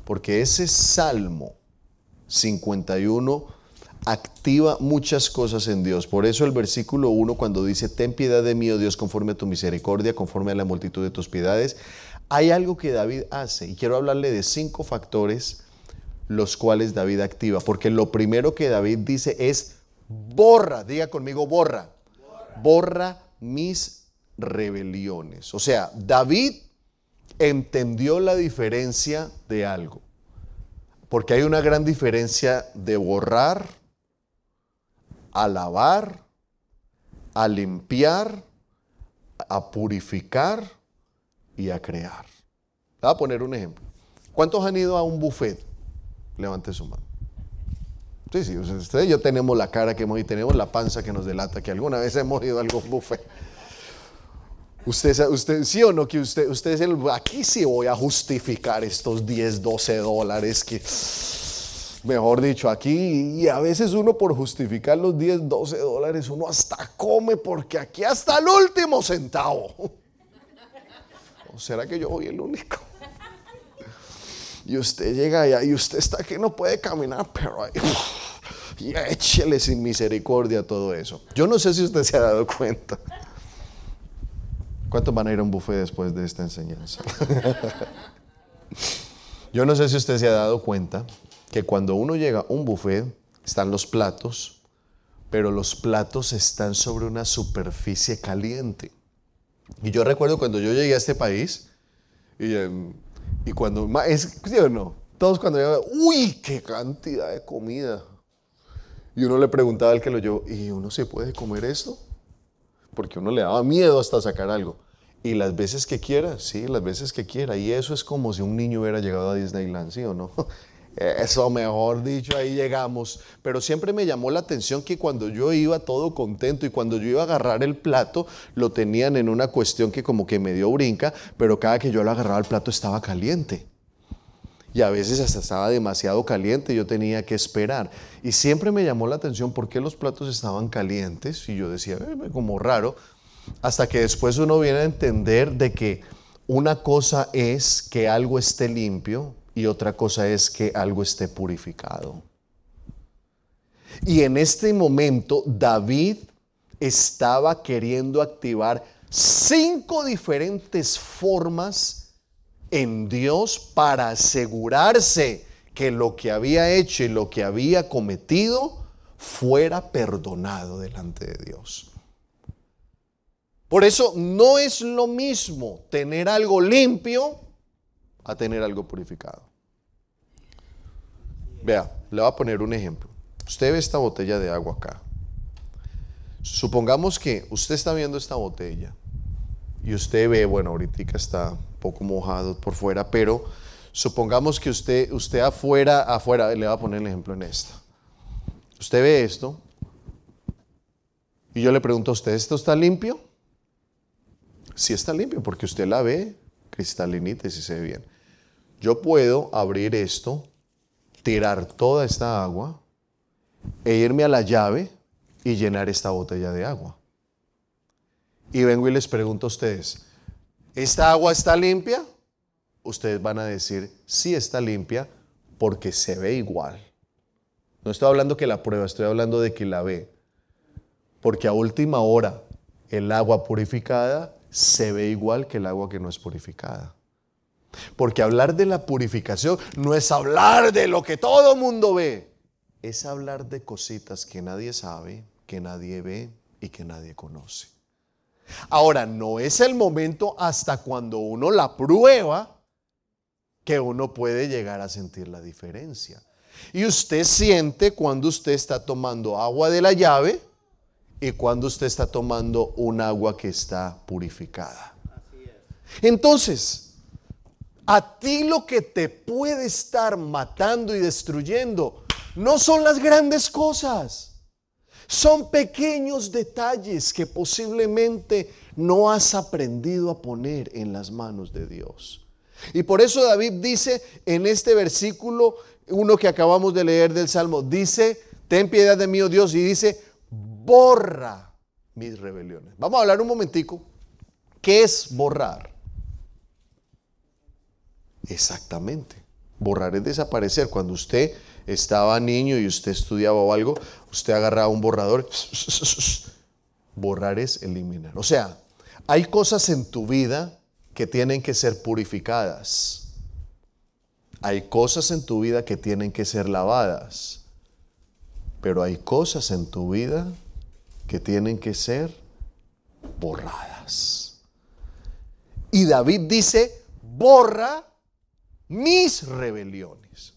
Speaker 2: Porque ese Salmo 51 activa muchas cosas en Dios. Por eso el versículo 1 cuando dice, ten piedad de mí, oh Dios, conforme a tu misericordia, conforme a la multitud de tus piedades, hay algo que David hace y quiero hablarle de cinco factores los cuales David activa, porque lo primero que David dice es, borra, diga conmigo, borra, borra, borra mis rebeliones. O sea, David entendió la diferencia de algo, porque hay una gran diferencia de borrar a lavar, a limpiar, a purificar y a crear. Voy a poner un ejemplo. ¿Cuántos han ido a un buffet? Levante su mano. Sí, sí, ustedes y yo tenemos la cara que hemos y tenemos la panza que nos delata que alguna vez hemos ido a algún buffet. Usted, usted, sí o no, que usted, usted es el, aquí sí voy a justificar estos 10, 12 dólares que, mejor dicho, aquí, y a veces uno por justificar los 10, 12 dólares, uno hasta come porque aquí hasta el último centavo. ¿O será que yo soy el único? Y usted llega allá y usted está que no puede caminar, pero ahí, y échele sin misericordia todo eso. Yo no sé si usted se ha dado cuenta. ¿Cuántos van a ir a un buffet después de esta enseñanza? Yo no sé si usted se ha dado cuenta que cuando uno llega a un buffet están los platos, pero los platos están sobre una superficie caliente. Y yo recuerdo cuando yo llegué a este país y, em, cuando, es, ¿sí o no? Todos cuando llegan, uy, qué cantidad de comida. Y uno le preguntaba al que lo llevó, ¿y uno se puede comer esto? porque uno le daba miedo hasta sacar algo. Y las veces que quiera, sí, las veces que quiera. Y eso es como si un niño hubiera llegado a Disneyland, ¿sí o no? Eso, mejor dicho, ahí llegamos. Pero siempre me llamó la atención que cuando yo iba todo contento y cuando yo iba a agarrar el plato, lo tenían en una cuestión que como que me dio brinca, pero cada que yo lo agarraba el plato estaba caliente y a veces hasta estaba demasiado caliente, yo tenía que esperar. Y siempre me llamó la atención por qué los platos estaban calientes y yo decía, eh, como raro, hasta que después uno viene a entender de que una cosa es que algo esté limpio y otra cosa es que algo esté purificado. Y en este momento David estaba queriendo activar cinco diferentes formas en Dios para asegurarse que lo que había hecho y lo que había cometido fuera perdonado delante de Dios. Por eso no es lo mismo tener algo limpio a tener algo purificado. Vea, le voy a poner un ejemplo. Usted ve esta botella de agua acá. Supongamos que usted está viendo esta botella y usted ve, bueno, ahorita está poco mojado por fuera, pero supongamos que usted, usted afuera, afuera, le voy a poner el ejemplo en esta. Usted ve esto y yo le pregunto a usted, ¿esto está limpio? Sí está limpio porque usted la ve cristalinita y si se ve bien. Yo puedo abrir esto, tirar toda esta agua e irme a la llave y llenar esta botella de agua. Y vengo y les pregunto a ustedes, ¿Esta agua está limpia? Ustedes van a decir, sí está limpia porque se ve igual. No estoy hablando que la prueba, estoy hablando de que la ve. Porque a última hora el agua purificada se ve igual que el agua que no es purificada. Porque hablar de la purificación no es hablar de lo que todo mundo ve, es hablar de cositas que nadie sabe, que nadie ve y que nadie conoce. Ahora, no es el momento hasta cuando uno la prueba que uno puede llegar a sentir la diferencia. Y usted siente cuando usted está tomando agua de la llave y cuando usted está tomando un agua que está purificada. Entonces, a ti lo que te puede estar matando y destruyendo no son las grandes cosas. Son pequeños detalles que posiblemente no has aprendido a poner en las manos de Dios. Y por eso David dice en este versículo, uno que acabamos de leer del Salmo, dice, ten piedad de mí, oh Dios, y dice, borra mis rebeliones. Vamos a hablar un momentico. ¿Qué es borrar? Exactamente. Borrar es desaparecer. Cuando usted estaba niño y usted estudiaba o algo, usted agarraba un borrador. Borrar es eliminar. O sea, hay cosas en tu vida que tienen que ser purificadas. Hay cosas en tu vida que tienen que ser lavadas. Pero hay cosas en tu vida que tienen que ser borradas. Y David dice, borra mis rebeliones.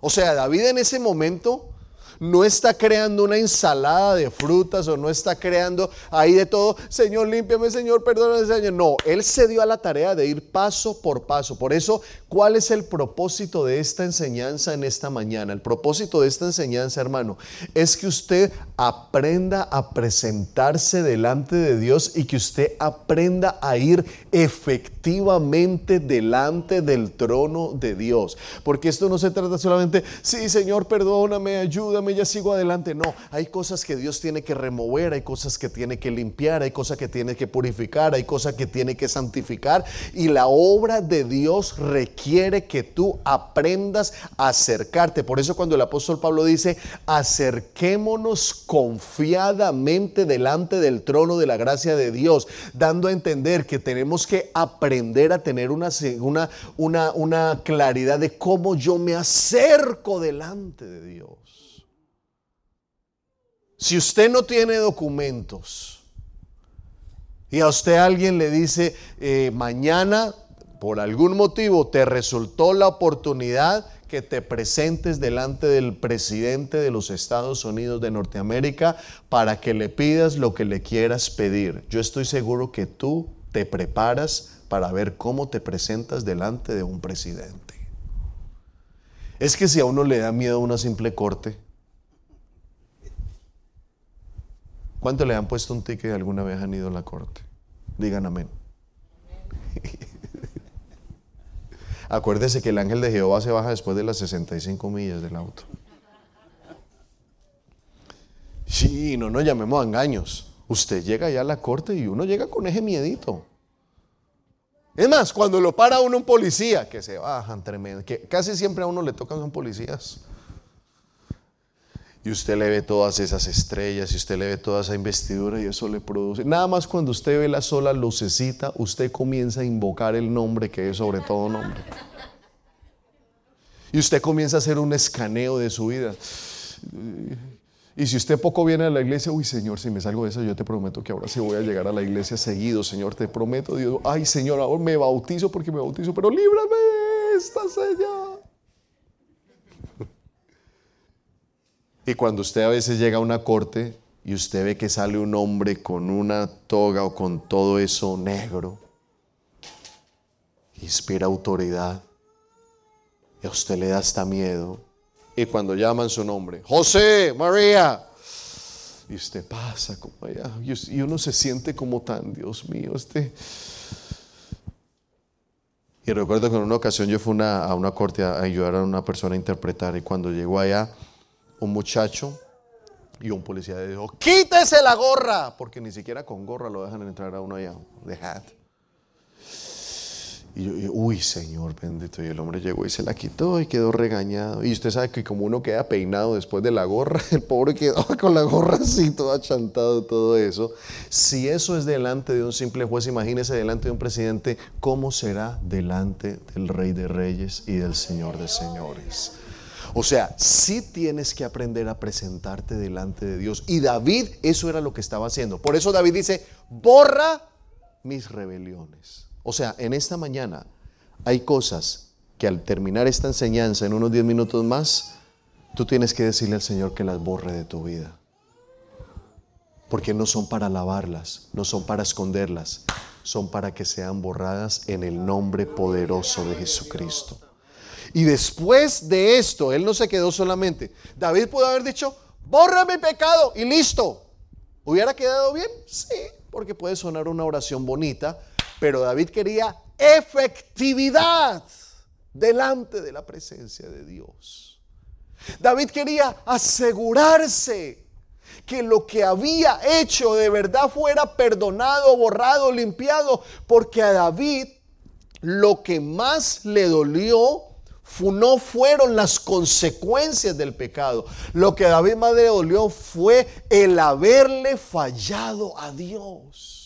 Speaker 2: O sea, David en ese momento no está creando una ensalada de frutas o no está creando ahí de todo, Señor, límpiame, Señor, perdóname, Señor. No, Él se dio a la tarea de ir paso por paso. Por eso, ¿cuál es el propósito de esta enseñanza en esta mañana? El propósito de esta enseñanza, hermano, es que usted aprenda a presentarse delante de Dios y que usted aprenda a ir efectivamente delante del trono de Dios. Porque esto no se trata solamente, sí, Señor, perdóname, ayúdame, ya sigo adelante. No, hay cosas que Dios tiene que remover, hay cosas que tiene que limpiar, hay cosas que tiene que purificar, hay cosas que tiene que santificar. Y la obra de Dios requiere que tú aprendas a acercarte. Por eso cuando el apóstol Pablo dice, acerquémonos confiadamente delante del trono de la gracia de Dios, dando a entender que tenemos que aprender a tener una, una, una, una claridad de cómo yo me acerco delante de Dios. Si usted no tiene documentos y a usted alguien le dice, eh, mañana por algún motivo te resultó la oportunidad que te presentes delante del presidente de los Estados Unidos de Norteamérica para que le pidas lo que le quieras pedir. Yo estoy seguro que tú te preparas para ver cómo te presentas delante de un presidente. Es que si a uno le da miedo una simple corte, ¿cuánto le han puesto un ticket alguna vez han ido a la corte? Digan amén. Acuérdese que el ángel de Jehová se baja después de las 65 millas del auto. Sí, no nos llamemos a engaños. Usted llega ya a la corte y uno llega con ese miedito. Es más, cuando lo para uno un policía, que se bajan tremendo, que casi siempre a uno le tocan son policías y usted le ve todas esas estrellas y usted le ve toda esa investidura y eso le produce. Nada más cuando usted ve la sola lucecita, usted comienza a invocar el nombre que es sobre todo nombre. Y usted comienza a hacer un escaneo de su vida. Y si usted poco viene a la iglesia, uy Señor, si me salgo de eso, yo te prometo que ahora sí voy a llegar a la iglesia seguido, Señor, te prometo, Dios, ay Señor, ahora me bautizo porque me bautizo, pero líbrame de esta señal. Y cuando usted a veces llega a una corte y usted ve que sale un hombre con una toga o con todo eso negro, inspira autoridad. Y a usted le da hasta miedo. Y cuando llaman su nombre, José, María, y usted pasa como allá, y uno se siente como tan, Dios mío, este... Y recuerdo que en una ocasión yo fui a una corte a ayudar a una persona a interpretar. Y cuando llegó allá, un muchacho y un policía le dijo, quítese la gorra, porque ni siquiera con gorra lo dejan entrar a uno allá, de hat. Y yo, uy, Señor bendito. Y el hombre llegó y se la quitó y quedó regañado. Y usted sabe que como uno queda peinado después de la gorra, el pobre quedó con la gorra así, todo achantado, todo eso. Si eso es delante de un simple juez, imagínese delante de un presidente, ¿cómo será delante del Rey de Reyes y del Señor de Señores? O sea, sí tienes que aprender a presentarte delante de Dios. Y David eso era lo que estaba haciendo. Por eso David dice, borra mis rebeliones. O sea, en esta mañana hay cosas que al terminar esta enseñanza en unos 10 minutos más, tú tienes que decirle al Señor que las borre de tu vida. Porque no son para lavarlas, no son para esconderlas, son para que sean borradas en el nombre poderoso de Jesucristo. Y después de esto, él no se quedó solamente. David pudo haber dicho, borra mi pecado y listo. ¿Hubiera quedado bien? Sí, porque puede sonar una oración bonita, pero David quería efectividad delante de la presencia de Dios. David quería asegurarse que lo que había hecho de verdad fuera perdonado, borrado, limpiado, porque a David lo que más le dolió no fueron las consecuencias del pecado. Lo que a David más le dolió fue el haberle fallado a Dios.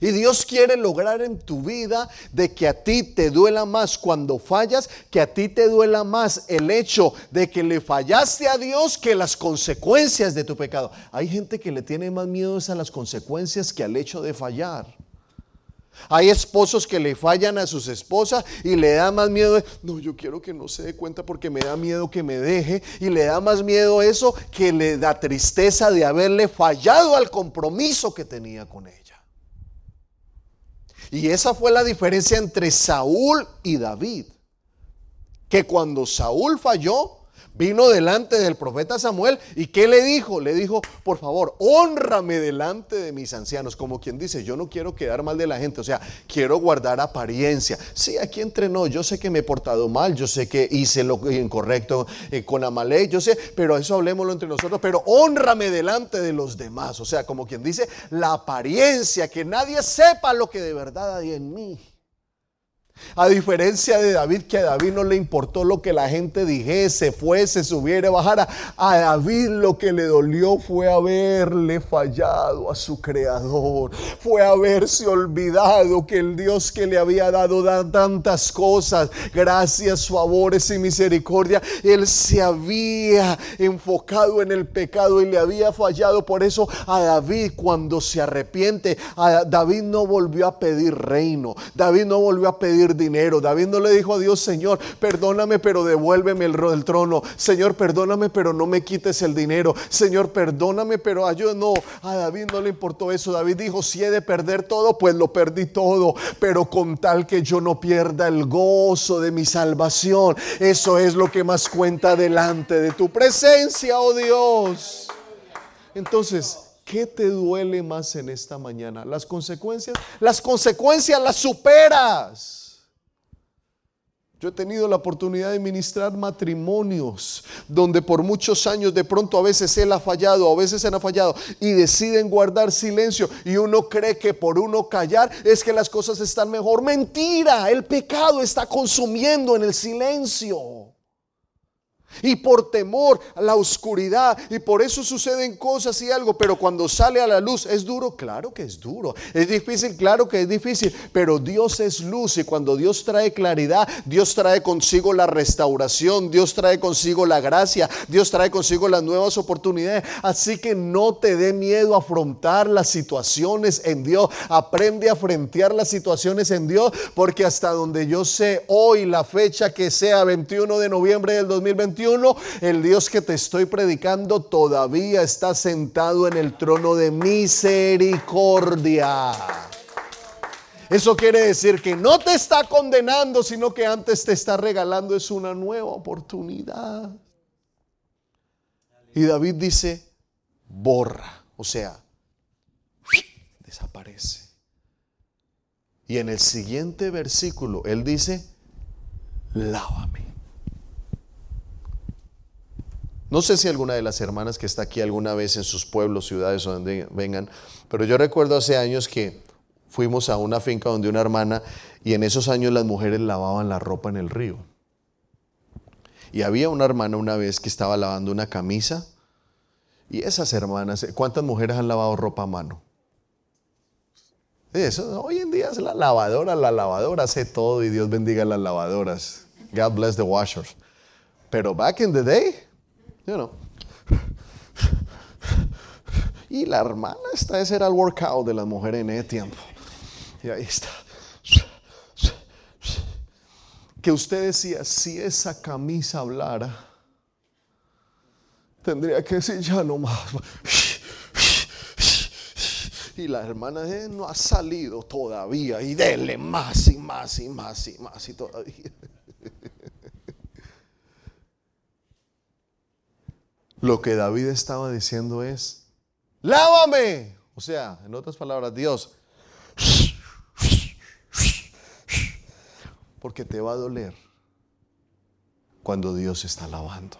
Speaker 2: Y Dios quiere lograr en tu vida de que a ti te duela más cuando fallas, que a ti te duela más el hecho de que le fallaste a Dios que las consecuencias de tu pecado. Hay gente que le tiene más miedo a las consecuencias que al hecho de fallar. Hay esposos que le fallan a sus esposas y le da más miedo, no, yo quiero que no se dé cuenta porque me da miedo que me deje y le da más miedo eso que le da tristeza de haberle fallado al compromiso que tenía con ella. Y esa fue la diferencia entre Saúl y David. Que cuando Saúl falló, vino delante del profeta Samuel y ¿qué le dijo? Le dijo, por favor, honrame delante de mis ancianos, como quien dice, yo no quiero quedar mal de la gente, o sea, quiero guardar apariencia. Sí, aquí entrenó, yo sé que me he portado mal, yo sé que hice lo incorrecto eh, con Amalek, yo sé, pero eso hablemoslo entre nosotros, pero honrame delante de los demás, o sea, como quien dice, la apariencia, que nadie sepa lo que de verdad hay en mí. A diferencia de David, que a David no le importó lo que la gente dijese, fuese, subiera, bajara. A David lo que le dolió fue haberle fallado a su creador. Fue haberse olvidado que el Dios que le había dado tantas cosas, gracias, favores y misericordia, él se había enfocado en el pecado y le había fallado. Por eso a David cuando se arrepiente, a David no volvió a pedir reino. David no volvió a pedir dinero. David no le dijo a Dios, Señor, perdóname, pero devuélveme el, trono. Señor, perdóname, pero no me quites el dinero. Señor, perdóname, pero ayúdame. No, a David no le importó eso. David dijo, si he de perder todo, pues lo perdí todo. Pero con tal que yo no pierda el gozo de mi salvación. Eso es lo que más cuenta delante de tu presencia, oh Dios. Entonces, ¿Qué te duele más en esta mañana? ¿Las consecuencias? Las consecuencias las superas. Yo he tenido la oportunidad de ministrar matrimonios donde por muchos años de pronto a veces él ha fallado, a veces él ha fallado y deciden guardar silencio y uno cree que por uno callar es que las cosas están mejor. Mentira, el pecado está consumiendo en el silencio. Y por temor a la oscuridad. Y por eso suceden cosas y algo. Pero cuando sale a la luz, ¿es duro? Claro que es duro. ¿Es difícil? Claro que es difícil. Pero Dios es luz. Y cuando Dios trae claridad, Dios trae consigo la restauración. Dios trae consigo la gracia. Dios trae consigo las nuevas oportunidades. Así que no te dé miedo afrontar las situaciones en Dios. Aprende a frentear las situaciones en Dios. Porque hasta donde yo sé hoy, la fecha que sea 21 de noviembre del 2021 el Dios que te estoy predicando todavía está sentado en el trono de misericordia. Eso quiere decir que no te está condenando, sino que antes te está regalando es una nueva oportunidad. Y David dice, borra, o sea, desaparece. Y en el siguiente versículo, él dice, lávame. No sé si alguna de las hermanas que está aquí alguna vez en sus pueblos, ciudades o donde vengan, pero yo recuerdo hace años que fuimos a una finca donde una hermana y en esos años las mujeres lavaban la ropa en el río. Y había una hermana una vez que estaba lavando una camisa y esas hermanas, ¿cuántas mujeres han lavado ropa a mano? Eso, hoy en día es la lavadora, la lavadora hace todo y Dios bendiga a las lavadoras. God bless the washers. Pero back in the day, y la hermana, esta ese era el workout de las mujeres en ese tiempo. Y ahí está. Que usted decía, si esa camisa hablara, tendría que decir ya no más. Y la hermana no ha salido todavía. Y dele más y más y más y más y todavía. Lo que David estaba diciendo es, lávame. O sea, en otras palabras, Dios, porque te va a doler cuando Dios está lavando.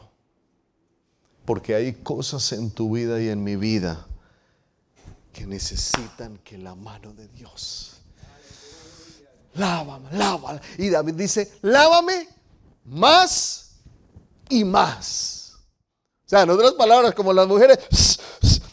Speaker 2: Porque hay cosas en tu vida y en mi vida que necesitan que la mano de Dios. Lávame, lávame. Y David dice, lávame más y más. Sea, en otras palabras, como las mujeres,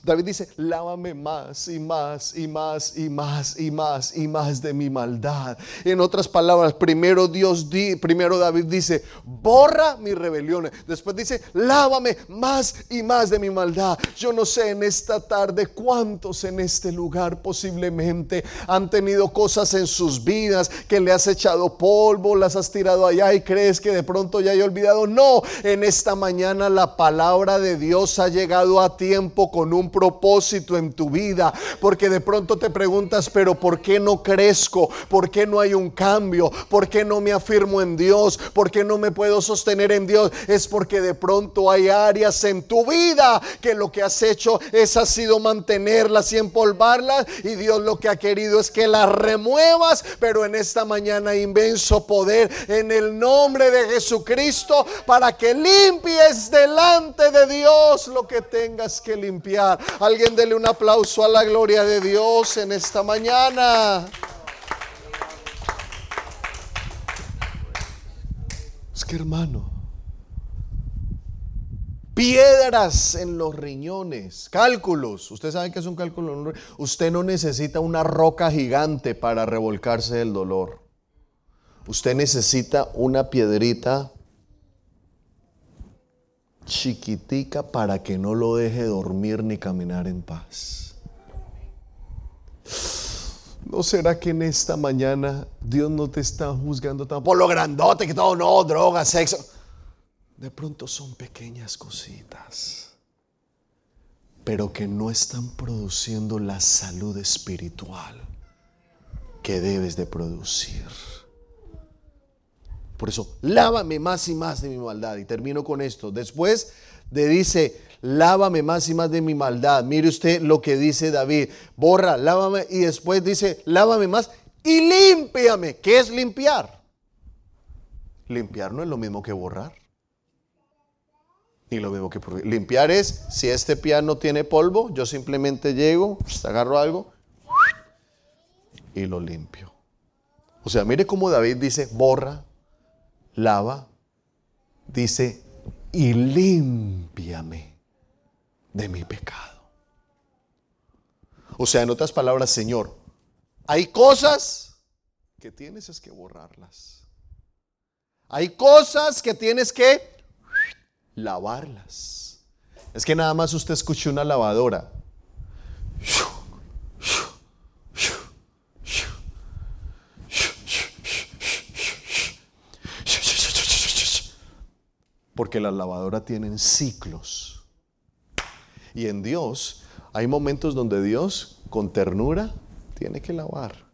Speaker 2: David dice, lávame más y más y más y más y más y más de mi maldad. En otras palabras, primero Dios, di, primero David dice, borra mis rebeliones. Después dice, lávame más y más de mi maldad. Yo no sé en esta tarde cuántos en este lugar posiblemente han tenido cosas en sus vidas que le has echado polvo, las has tirado allá y crees que de pronto ya he olvidado. No, en esta mañana la palabra de Dios ha llegado a tiempo con un propósito en tu vida, porque de pronto te preguntas, pero ¿por qué no crezco? ¿Por qué no hay un cambio? ¿Por qué no me afirmo en Dios? ¿Por qué no me puedo sostener en Dios? Es porque de pronto hay áreas en tu vida que lo que has hecho es ha sido mantenerlas y empolvarlas y Dios lo que ha querido es que las remuevas, pero en esta mañana inmenso poder en el nombre de Jesucristo para que limpies delante de Dios lo que tengas que limpiar. Alguien dele un aplauso a la gloria de Dios en esta mañana. Es que hermano, piedras en los riñones, cálculos. Usted sabe que es un cálculo. Usted no necesita una roca gigante para revolcarse del dolor. Usted necesita una piedrita chiquitica para que no lo deje dormir ni caminar en paz. ¿No será que en esta mañana Dios no te está juzgando tan por lo grandote que todo no, droga, sexo? De pronto son pequeñas cositas, pero que no están produciendo la salud espiritual que debes de producir. Por eso, lávame más y más de mi maldad. Y termino con esto. Después de dice, lávame más y más de mi maldad. Mire usted lo que dice David. Borra, lávame. Y después dice, lávame más y límpiame. ¿Qué es limpiar? Limpiar no es lo mismo que borrar. Ni lo mismo que limpiar es, si este piano tiene polvo, yo simplemente llego, agarro algo y lo limpio. O sea, mire cómo David dice, borra, lava, dice, y límpiame de mi pecado. O sea, en otras palabras, Señor, hay cosas que tienes es que borrarlas. Hay cosas que tienes que lavarlas. Es que nada más usted escuche una lavadora. Porque las lavadoras tienen ciclos. Y en Dios hay momentos donde Dios con ternura tiene que lavar.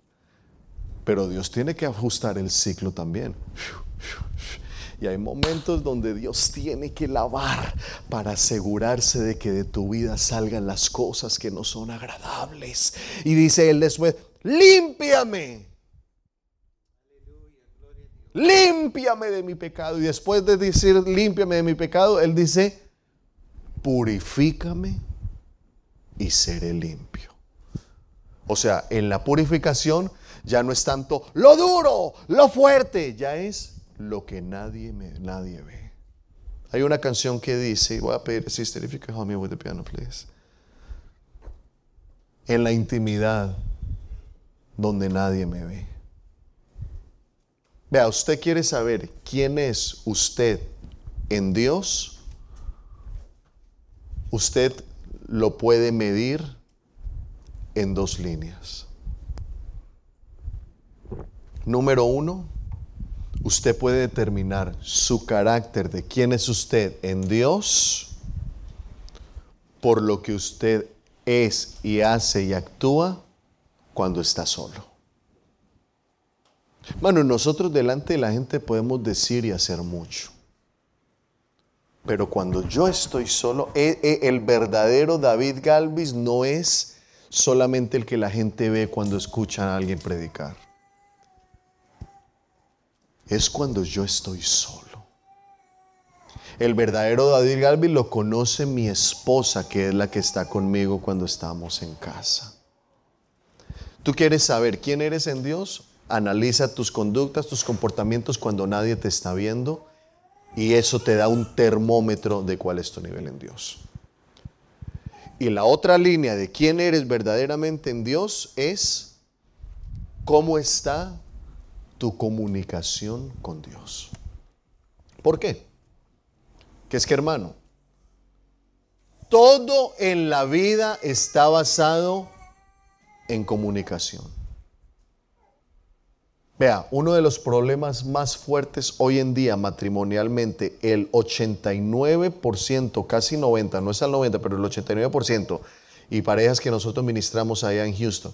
Speaker 2: Pero Dios tiene que ajustar el ciclo también. Y hay momentos donde Dios tiene que lavar para asegurarse de que de tu vida salgan las cosas que no son agradables. Y dice Él después, límpiame límpiame de mi pecado. Y después de decir, límpiame de mi pecado, Él dice, purifícame y seré limpio. O sea, en la purificación ya no es tanto lo duro, lo fuerte, ya es lo que nadie, me, nadie ve. Hay una canción que dice, voy a pedir, sister, if you me with the piano, please. En la intimidad, donde nadie me ve. Vea, usted quiere saber quién es usted en Dios. Usted lo puede medir en dos líneas. Número uno, usted puede determinar su carácter de quién es usted en Dios por lo que usted es y hace y actúa cuando está solo. Bueno, nosotros delante de la gente podemos decir y hacer mucho. Pero cuando yo estoy solo, e, e, el verdadero David Galvis no es solamente el que la gente ve cuando escucha a alguien predicar. Es cuando yo estoy solo. El verdadero David Galvis lo conoce mi esposa, que es la que está conmigo cuando estamos en casa. ¿Tú quieres saber quién eres en Dios? Analiza tus conductas, tus comportamientos cuando nadie te está viendo y eso te da un termómetro de cuál es tu nivel en Dios. Y la otra línea de quién eres verdaderamente en Dios es cómo está tu comunicación con Dios. ¿Por qué? Que es que hermano, todo en la vida está basado en comunicación. Vea, uno de los problemas más fuertes hoy en día matrimonialmente, el 89%, casi 90, no es el 90, pero el 89%, y parejas que nosotros ministramos allá en Houston,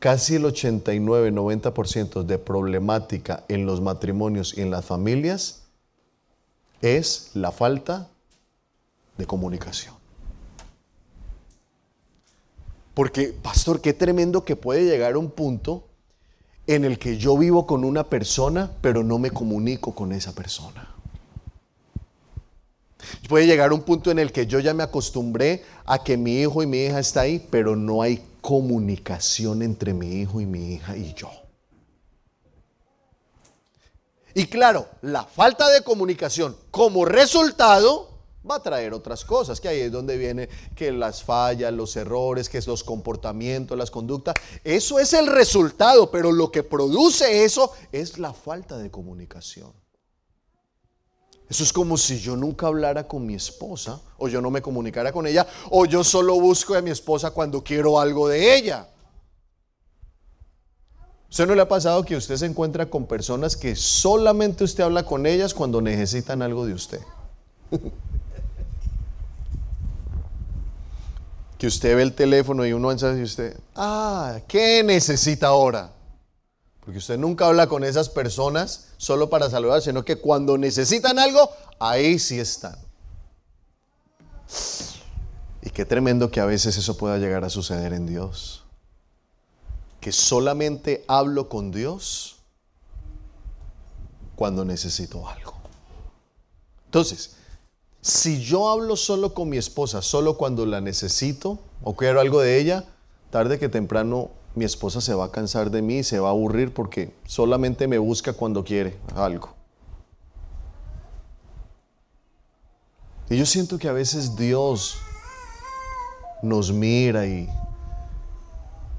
Speaker 2: casi el 89-90% de problemática en los matrimonios y en las familias es la falta de comunicación. Porque, pastor, qué tremendo que puede llegar un punto en el que yo vivo con una persona, pero no me comunico con esa persona. Puede llegar un punto en el que yo ya me acostumbré a que mi hijo y mi hija está ahí, pero no hay comunicación entre mi hijo y mi hija y yo. Y claro, la falta de comunicación como resultado va a traer otras cosas, que ahí es donde viene que las fallas, los errores, que es los comportamientos, las conductas. Eso es el resultado, pero lo que produce eso es la falta de comunicación. Eso es como si yo nunca hablara con mi esposa, o yo no me comunicara con ella, o yo solo busco a mi esposa cuando quiero algo de ella. ¿Usted no le ha pasado que usted se encuentra con personas que solamente usted habla con ellas cuando necesitan algo de usted? que usted ve el teléfono y uno mensaje y usted, ah, ¿qué necesita ahora? Porque usted nunca habla con esas personas solo para saludar, sino que cuando necesitan algo, ahí sí están. Y qué tremendo que a veces eso pueda llegar a suceder en Dios que solamente hablo con Dios cuando necesito algo. Entonces, si yo hablo solo con mi esposa, solo cuando la necesito o quiero algo de ella, tarde que temprano mi esposa se va a cansar de mí y se va a aburrir porque solamente me busca cuando quiere algo. Y yo siento que a veces Dios nos mira y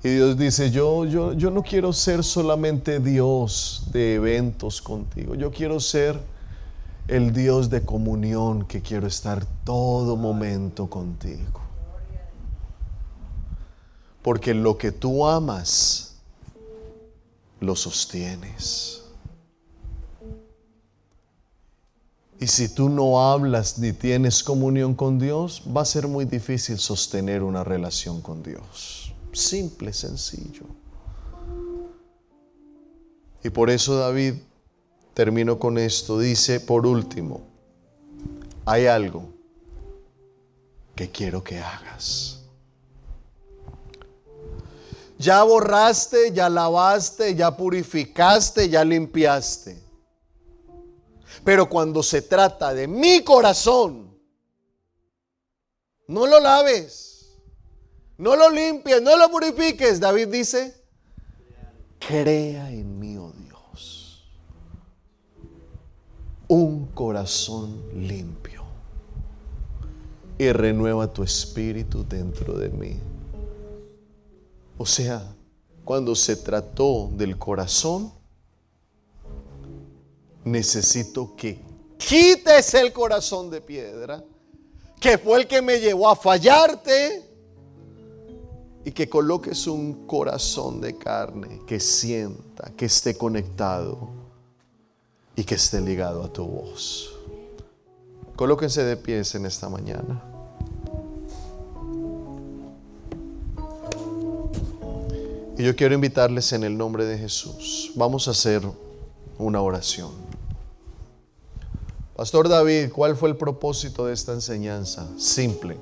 Speaker 2: Dios dice, yo, yo, yo no quiero ser solamente Dios de eventos contigo, yo quiero ser el Dios de comunión que quiero estar todo momento contigo. Porque lo que tú amas, lo sostienes. Y si tú no hablas ni tienes comunión con Dios, va a ser muy difícil sostener una relación con Dios. Simple, sencillo. Y por eso David, termino con esto, dice por último, hay algo que quiero que hagas. Ya borraste, ya lavaste, ya purificaste, ya limpiaste. Pero cuando se trata de mi corazón, no lo laves. No lo limpies, no lo purifiques. David dice, crea en mí, oh Dios, un corazón limpio y renueva tu espíritu dentro de mí. O sea, cuando se trató del corazón, necesito que quites el corazón de piedra, que fue el que me llevó a fallarte y que coloques un corazón de carne que sienta, que esté conectado y que esté ligado a tu voz. Colóquense de pies en esta mañana. Y yo quiero invitarles en el nombre de Jesús. Vamos a hacer una oración. Pastor David, ¿cuál fue el propósito de esta enseñanza? Simple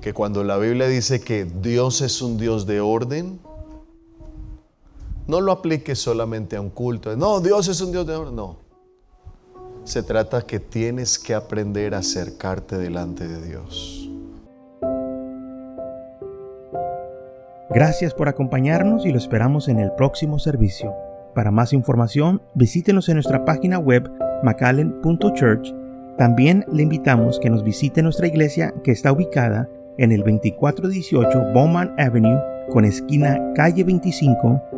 Speaker 2: que cuando la Biblia dice que Dios es un Dios de orden, no lo aplique solamente a un culto. No, Dios es un Dios de orden. No. Se trata que tienes que aprender a acercarte delante de Dios.
Speaker 1: Gracias por acompañarnos y lo esperamos en el próximo servicio. Para más información, visítenos en nuestra página web macallen.church También le invitamos que nos visite nuestra iglesia que está ubicada en el 2418 Bowman Avenue con esquina calle 25